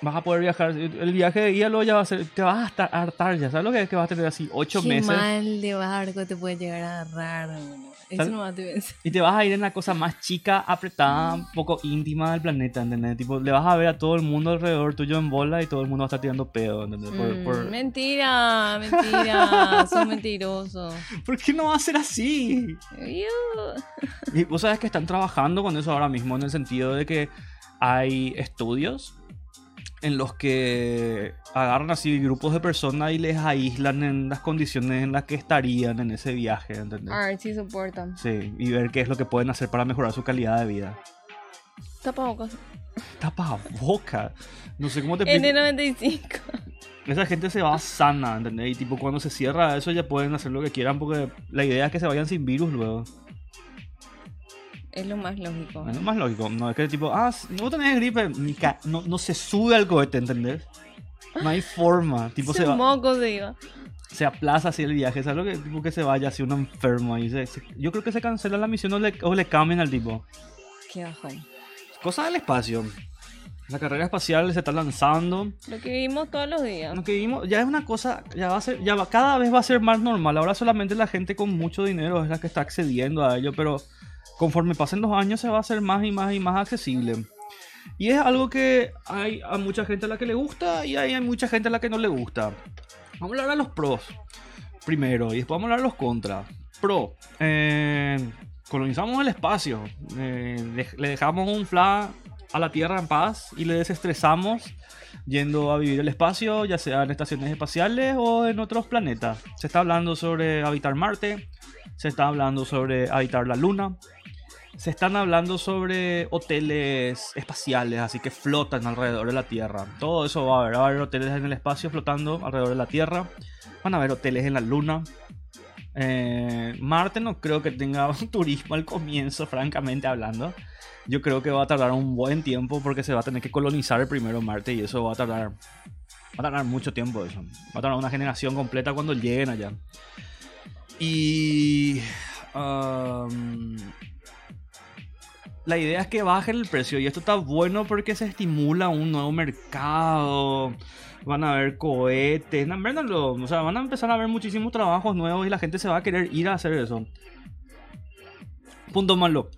Vas a poder viajar. El viaje de guía luego ya va a ser. Te vas a estar hartar ya. ¿Sabes lo que es que vas a tener así? 8 Qué meses. mal de barco te puede llegar a agarrar. boludo. Eso ¿Sabes? nomás te ves. Y te vas a ir en la cosa más chica, apretada, un poco íntima del planeta, ¿entendés? Tipo, le vas a ver a todo el mundo alrededor tuyo en bola y todo el mundo va a estar tirando pedo, ¿entendés? Por, Mm, por- Mentira, mentira. (laughs) Son mentirosos. ¿Por qué no va a ser así? Y vos sabes que están trabajando con eso ahora mismo en el sentido de que hay estudios en los que agarran así grupos de personas y les aíslan en las condiciones en las que estarían en ese viaje, ¿entendés? A ver si soportan. Sí, y ver qué es lo que pueden hacer para mejorar su calidad de vida. Tapabocas. Tapa boca. No sé cómo te explico. N95. Esa gente se va sana, ¿entendés? Y tipo, cuando se cierra eso ya pueden hacer lo que quieran porque la idea es que se vayan sin virus luego. Es lo más lógico. Es lo más lógico. No es que tipo, ah, no tenés gripe. No, no se sube al cohete, ¿entendés? No hay forma. (laughs) Tipo, se, Se va, moco se iba. se aplaza así el viaje. ¿Sabes lo que? Tipo, que se vaya así uno enfermo. Y se- se- yo creo que se cancela la misión o le, o le cambian al tipo. Qué bajón. Cosa del espacio. La carrera espacial se está lanzando. Lo que vivimos todos los días. Lo que vimos ya es una cosa, ya va a ser, ya va- cada vez va a ser más normal. Ahora solamente la gente con mucho dinero es la que está accediendo a ello, pero conforme pasen los años se va a hacer más y más y más accesible. Y es algo que hay a mucha gente a la que le gusta y hay mucha gente a la que no le gusta. Vamos a hablar de los pros primero y después vamos a hablar de los contras. Pro, eh, colonizamos el espacio, eh, le dejamos un fla a la Tierra en paz y le desestresamos yendo a vivir el espacio, ya sea en estaciones espaciales o en otros planetas. Se está hablando sobre habitar Marte, se está hablando sobre habitar la Luna, se están hablando sobre hoteles espaciales, así que flotan alrededor de la Tierra. Todo eso va a haber, va a haber hoteles en el espacio flotando alrededor de la Tierra, van a haber hoteles en la Luna. Eh, Marte no creo que tenga (laughs) turismo al comienzo, francamente hablando. Yo creo que va a tardar un buen tiempo porque se va a tener que colonizar el primero Marte y eso va a tardar va a tardar mucho tiempo eso. Va a tardar una generación completa cuando lleguen allá. Y um, la idea es que baje el precio y esto está bueno porque se estimula un nuevo mercado. Van a haber cohetes, véanlo, o sea, van a empezar a haber muchísimos trabajos nuevos y la gente se va a querer ir a hacer eso. Punto malo.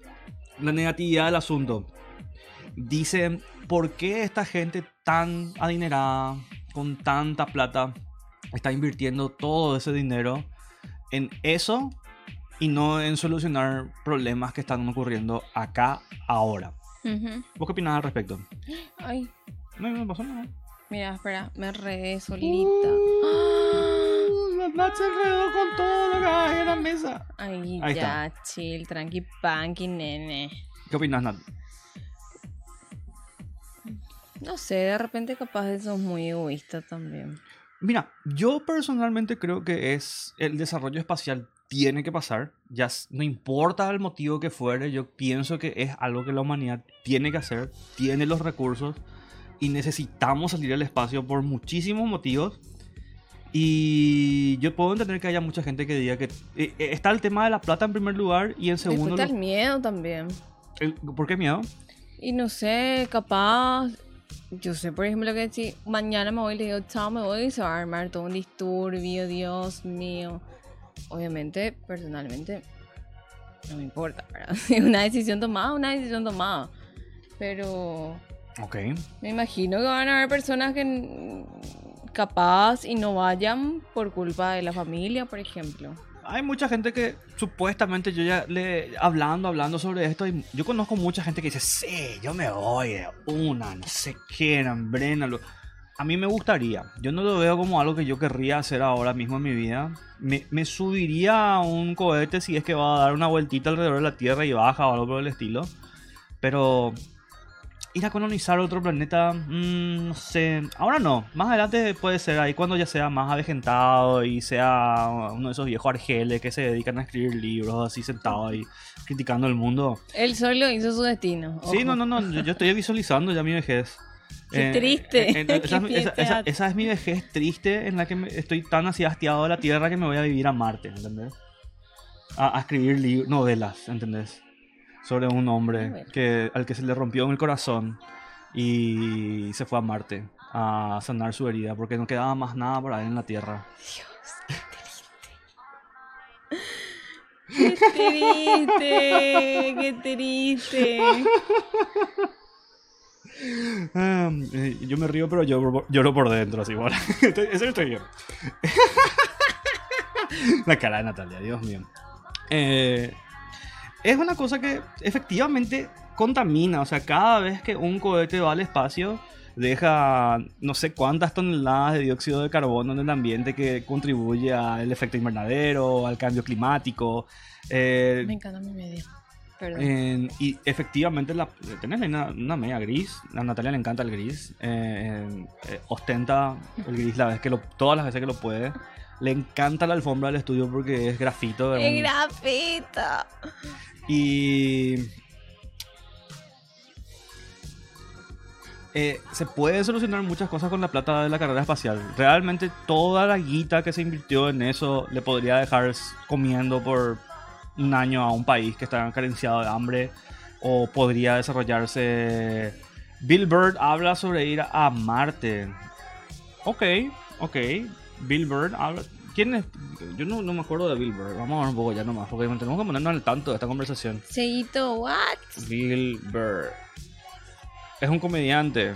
La negatividad del asunto. Dicen, ¿por qué esta gente tan adinerada, con tanta plata, está invirtiendo todo ese dinero en eso y no en solucionar problemas que están ocurriendo acá ahora? ¿Vos qué opinás al respecto? Ay, No, no pasó nada. mira, espera, me redé solita. Uh, la Nat se enredó con todo lo que hay en la mesa. Ay, Ahí ya, chill, tranqui, panqui, nene. ¿Qué opinas, Nat? No sé, de repente capaz de sos muy egoísta también. Mira, yo personalmente creo que es el desarrollo espacial tiene que pasar, ya no importa el motivo que fuere, yo pienso que es algo que la humanidad tiene que hacer, tiene los recursos y necesitamos salir al espacio por muchísimos motivos. Y yo puedo entender que haya mucha gente que diga que eh, está el tema de la plata en primer lugar y en segundo, está el miedo también. el- ¿por qué miedo? Y no sé, capaz. Yo sé, por ejemplo, que si mañana me voy y le digo chao, me voy y se va a armar todo un disturbio, Dios mío. Obviamente, personalmente, no me importa, ¿verdad? (laughs) Si una decisión tomada, una decisión tomada. Pero Ok. me imagino que van a haber personas que capaz y no vayan por culpa de la familia, por ejemplo. Hay mucha gente que supuestamente yo ya le hablando, hablando sobre esto, y yo conozco mucha gente que dice, sí, yo me voy de una, no sé qué,embrénalo. A mí me gustaría, yo no lo veo como algo que yo querría hacer ahora mismo en mi vida. Me, me subiría a un cohete si es que va a dar una vueltita alrededor de la Tierra y baja o algo por el estilo. Pero ir a colonizar otro planeta, mm, no sé, ahora no, más adelante puede ser ahí cuando ya sea más avejentado y sea uno de esos viejos argeles que se dedican a escribir libros así sentado ahí criticando el mundo. Él solo hizo su destino. Sí, ojo. no, no, no, yo, yo estoy visualizando ya mi vejez. Qué triste, eh, eh, esa, es mi- qué esa- esa- piedad. esa es mi vejez triste en la que me- estoy tan así hastiado de la Tierra que me voy a vivir a Marte, ¿entendés? A, a escribir novelas, ¿entendés? Sobre un hombre Bueno. que, al que se le rompió el corazón y se fue a Marte a sanar su herida porque no quedaba más nada por ahí en la Tierra. Qué triste, qué triste. (laughs) Ah, eh, yo me río, pero yo lloro por dentro, así, bueno. Eso (laughs) estoy yo. (laughs) La cara de Natalia, Dios mío. Eh, es una cosa que efectivamente contamina. O sea, cada vez que un cohete va al espacio, deja no sé cuántas toneladas de dióxido de carbono en el ambiente que contribuye al efecto invernadero, al cambio climático. Eh, Me encanta mi medio. Y efectivamente la, tenés una, una media gris. A Natalia le encanta el gris. eh, en- eh, ostenta el gris la vez que lo, todas las veces que lo puede. Le encanta la alfombra del estudio porque es grafito. es ¡Qué un- grafito! y eh, se puede solucionar muchas cosas con la plata de la carrera espacial. Realmente toda la guita que se invirtió en eso le podría dejar comiendo por un año a un país que está carenciado de hambre o podría desarrollarse. Bill Bird habla sobre ir a Marte. Ok, ok. Bill Bird habla. ¿Quién es? Yo no, no me acuerdo de Bill Bird. Vamos a ver un poco ya nomás, porque tenemos que ponernos al tanto de esta conversación. Seguito, what? Bill Burr. Es un comediante.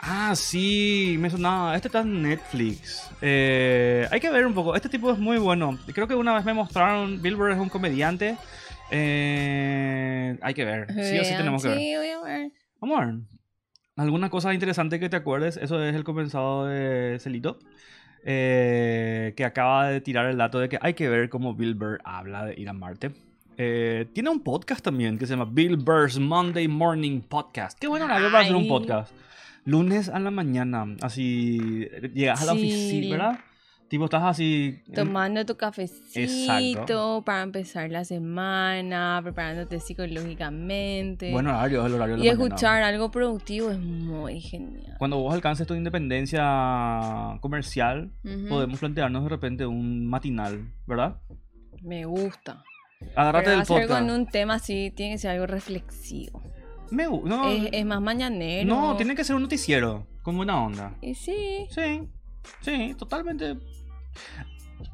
Ah, sí, me sonaba. Este está en Netflix. Eh, hay que ver un poco. Este tipo es muy bueno. Creo que una vez me mostraron. Bill Burr es un comediante. Eh, hay que ver. Sí o sí tenemos que ver. Vamos a ver. ¿Alguna cosa interesante que te acuerdes? Eso es el comenzado de Celito. eh, que acaba de tirar el dato de que hay que ver cómo Bill Burr habla de ir a Marte. Eh, tiene un podcast también que se llama Bill Burr's Monday Morning Podcast. Qué bueno horario para hacer un podcast. Lunes a la mañana, así llegas a la Sí. oficina, ¿verdad? Tipo, estás así. en- Tomando tu cafecito Exacto. para empezar la semana, preparándote psicológicamente. Buen horario, es el horario de y la mañana. escuchar algo productivo es muy genial. Cuando vos alcances tu independencia comercial, podemos plantearnos de repente un matinal, ¿verdad? Me gusta. Agárrate ser podcast. con un tema así, tiene que ser algo reflexivo. Me gu- no, es, es más mañanero. no, tiene que ser un noticiero con buena onda. Y sí. Sí, sí, totalmente.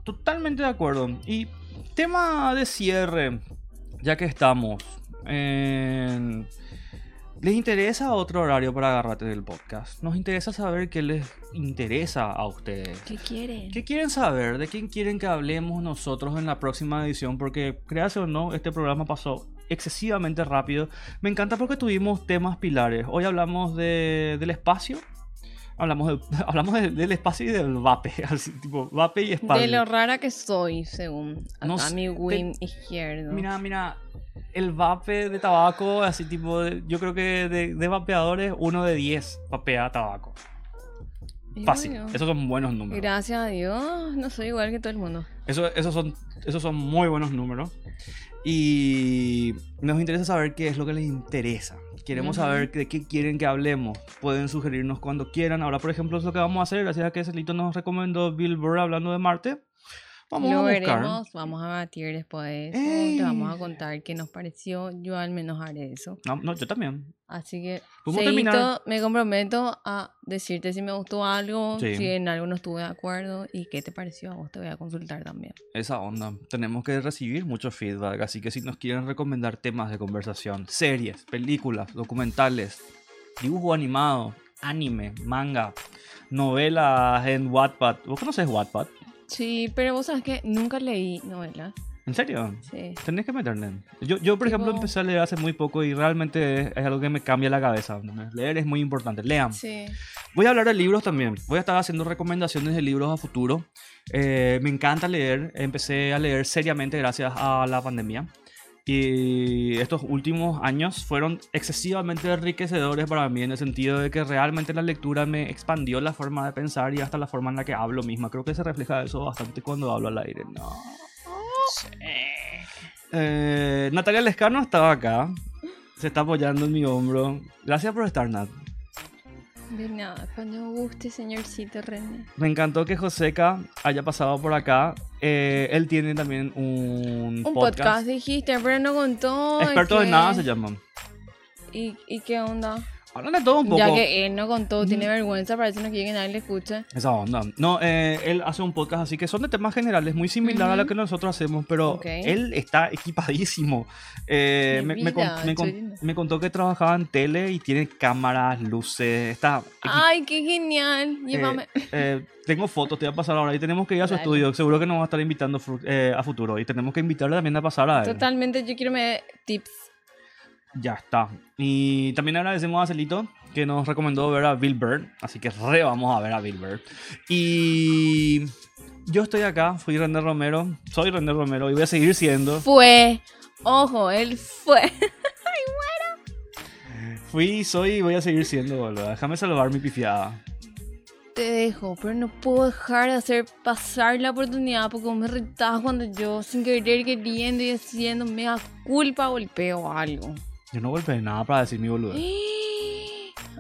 Totalmente de acuerdo. Y tema de cierre, ya que estamos. en- ¿Les interesa otro horario para agarrarte del podcast? Nos interesa saber qué les interesa a ustedes. ¿Qué quieren? ¿Qué quieren saber? ¿De quién quieren que hablemos nosotros en la próxima edición? Porque, créase o no, este programa pasó excesivamente rápido. Me encanta porque tuvimos temas pilares. Hoy hablamos de, del espacio. Hablamos, de- (laughs) hablamos de- del espacio y del vape. (laughs) Así, tipo, vape y espacio. De lo rara que soy, según acá No mi te- win izquierdo. Mira, mira, el vape de tabaco, así tipo, yo creo que de, de vapeadores, uno de 10 vapea tabaco. Fácil. bueno, Esos son buenos números. Gracias a Dios, no soy igual que todo el mundo. Eso- esos, son, esos son muy buenos números. Y nos interesa saber qué es lo que les interesa. Queremos Ujú. saber de qué quieren que hablemos. Pueden sugerirnos cuando quieran. Ahora, por ejemplo, es lo que vamos a hacer. Gracias a que Celito nos recomendó Bill Burr hablando de Marte. Vamos lo a veremos, vamos a batir después de eso. Te vamos a Ey. contar qué nos pareció. Yo al menos haré eso. No, no, yo también. Así que, Seito, me comprometo a decirte si me gustó algo, Sí. si en algo no estuve de acuerdo y qué te pareció a vos. Te voy a consultar también. Esa onda. Tenemos que recibir mucho feedback. Así que si nos quieren recomendar temas de conversación, series, películas, documentales, dibujo animado, anime, manga, novelas en Wattpad. ¿Vos conoces Wattpad? Sí, pero vos sabes que nunca leí novelas. ¿En serio? Sí. Tenés que meterle. Yo, yo por ejemplo, Tipo- empecé a leer hace muy poco y realmente es, es algo que me cambia la cabeza. Leer es muy importante. Lean. Sí. Voy a hablar de libros también. Voy a estar haciendo recomendaciones de libros a futuro. Eh, me encanta leer. Empecé a leer seriamente gracias a la pandemia. Y estos últimos años fueron excesivamente enriquecedores para mí en el sentido de que realmente la lectura me expandió la forma de pensar y hasta la forma en la que hablo misma. Creo que se refleja eso bastante cuando hablo al aire. No. Eh, Natalia Lescano estaba acá. Se está apoyando en mi hombro. Gracias por estar, Nat. De nada, cuando guste, señorcito René. Me encantó que Joseca haya pasado por acá. Eh, él tiene también un, Un podcast. dijiste, pero no contó. Expertos ¿qué? en nada se llama. ¿Y, ¿Y qué onda? Hablan de todo un poco. Ya que él no contó, tiene vergüenza, parece que no quiere que nadie le escuche. Esa onda. No, eh, él hace un podcast así que son de temas generales, muy similar a lo que nosotros hacemos, pero Ok. él está equipadísimo. Eh, me, me con- me con- me contó que trabajaba en tele y tiene cámaras, luces, está... Ay, qué genial. Llévame. eh, tengo fotos, te voy a pasar ahora y tenemos que ir a su Dale. estudio. Seguro que nos va a estar invitando eh, a futuro y tenemos que invitarle también a pasar a él. Totalmente, yo quiero me tips. Ya está. Y también agradecemos a Celito que nos recomendó ver a Bill Burr. Así que re vamos a ver a Bill Burr. Y yo estoy acá, fui René Romero. Soy René Romero y voy a seguir siendo. Fue. Ojo, él fue. (laughs) Fui, soy y voy a seguir siendo, boludo. Déjame salvar mi pifiada. Te dejo, pero no puedo dejar de hacer pasar la oportunidad porque vos me retás cuando yo, sin querer, queriendo y haciendo, me da culpa, golpeo algo. Yo no golpeé nada para decir mi boludo. (gasps)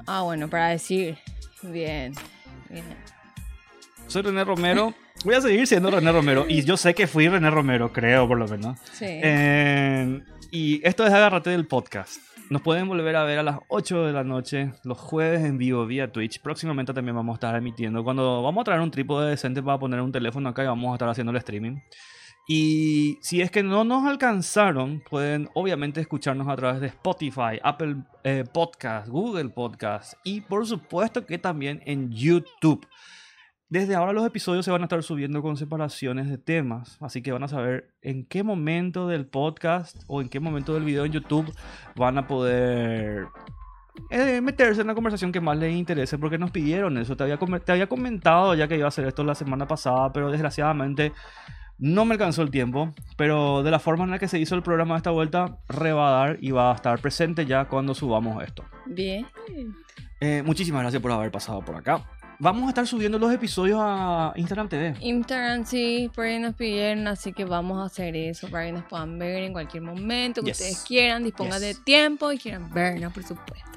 Ah, bueno, para decir. Bien. Bien. Soy René Romero. Voy a seguir siendo René Romero. Y yo sé que fui René Romero, creo por lo menos. Sí. Eh, y esto es Agárrate del podcast. Nos pueden volver a ver a las 8 de la noche, los jueves en vivo vía Twitch. Próximamente también vamos a estar emitiendo. Cuando vamos a traer un trípode decente para poner un teléfono acá y vamos a estar haciendo el streaming. Y si es que no nos alcanzaron, pueden obviamente escucharnos a través de Spotify, Apple eh, Podcast, Google Podcast y por supuesto que también en YouTube. Desde ahora los episodios se van a estar subiendo con separaciones de temas, así que van a saber en qué momento del podcast o en qué momento del video en YouTube van a poder eh, meterse en la conversación que más les interese, porque nos pidieron eso. Te había, te había comentado ya que iba a hacer esto la semana pasada, pero desgraciadamente no me alcanzó el tiempo. Pero de la forma en la que se hizo el programa de esta vuelta, re va a dar y va a estar presente ya cuando subamos esto. Bien. Eh, muchísimas gracias por haber pasado por acá. Vamos a estar subiendo los episodios a Instagram TV. Instagram sí, por ahí nos pidieron, así que vamos a hacer eso para que nos puedan ver en cualquier momento que Yes. ustedes quieran, dispongan Yes. de tiempo y quieran vernos, por supuesto.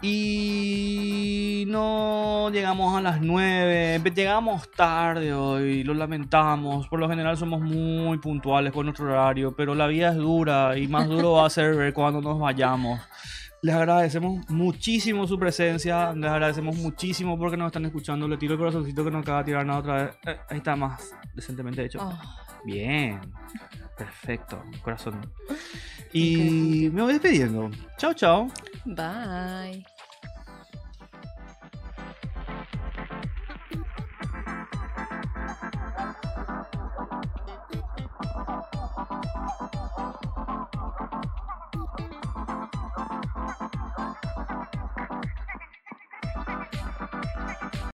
Y no llegamos a las 9, llegamos tarde hoy, lo lamentamos. Por lo general somos muy puntuales con nuestro horario, pero la vida es dura y más duro va a ser ver cuando nos vayamos. Les agradecemos muchísimo su presencia, les agradecemos muchísimo porque nos están escuchando. Le tiro el corazoncito que nos acaba de tirar nada otra vez. Eh, ahí está más decentemente hecho. Oh, Bien, perfecto, corazón. Y me voy despidiendo. Chao, chao. bye.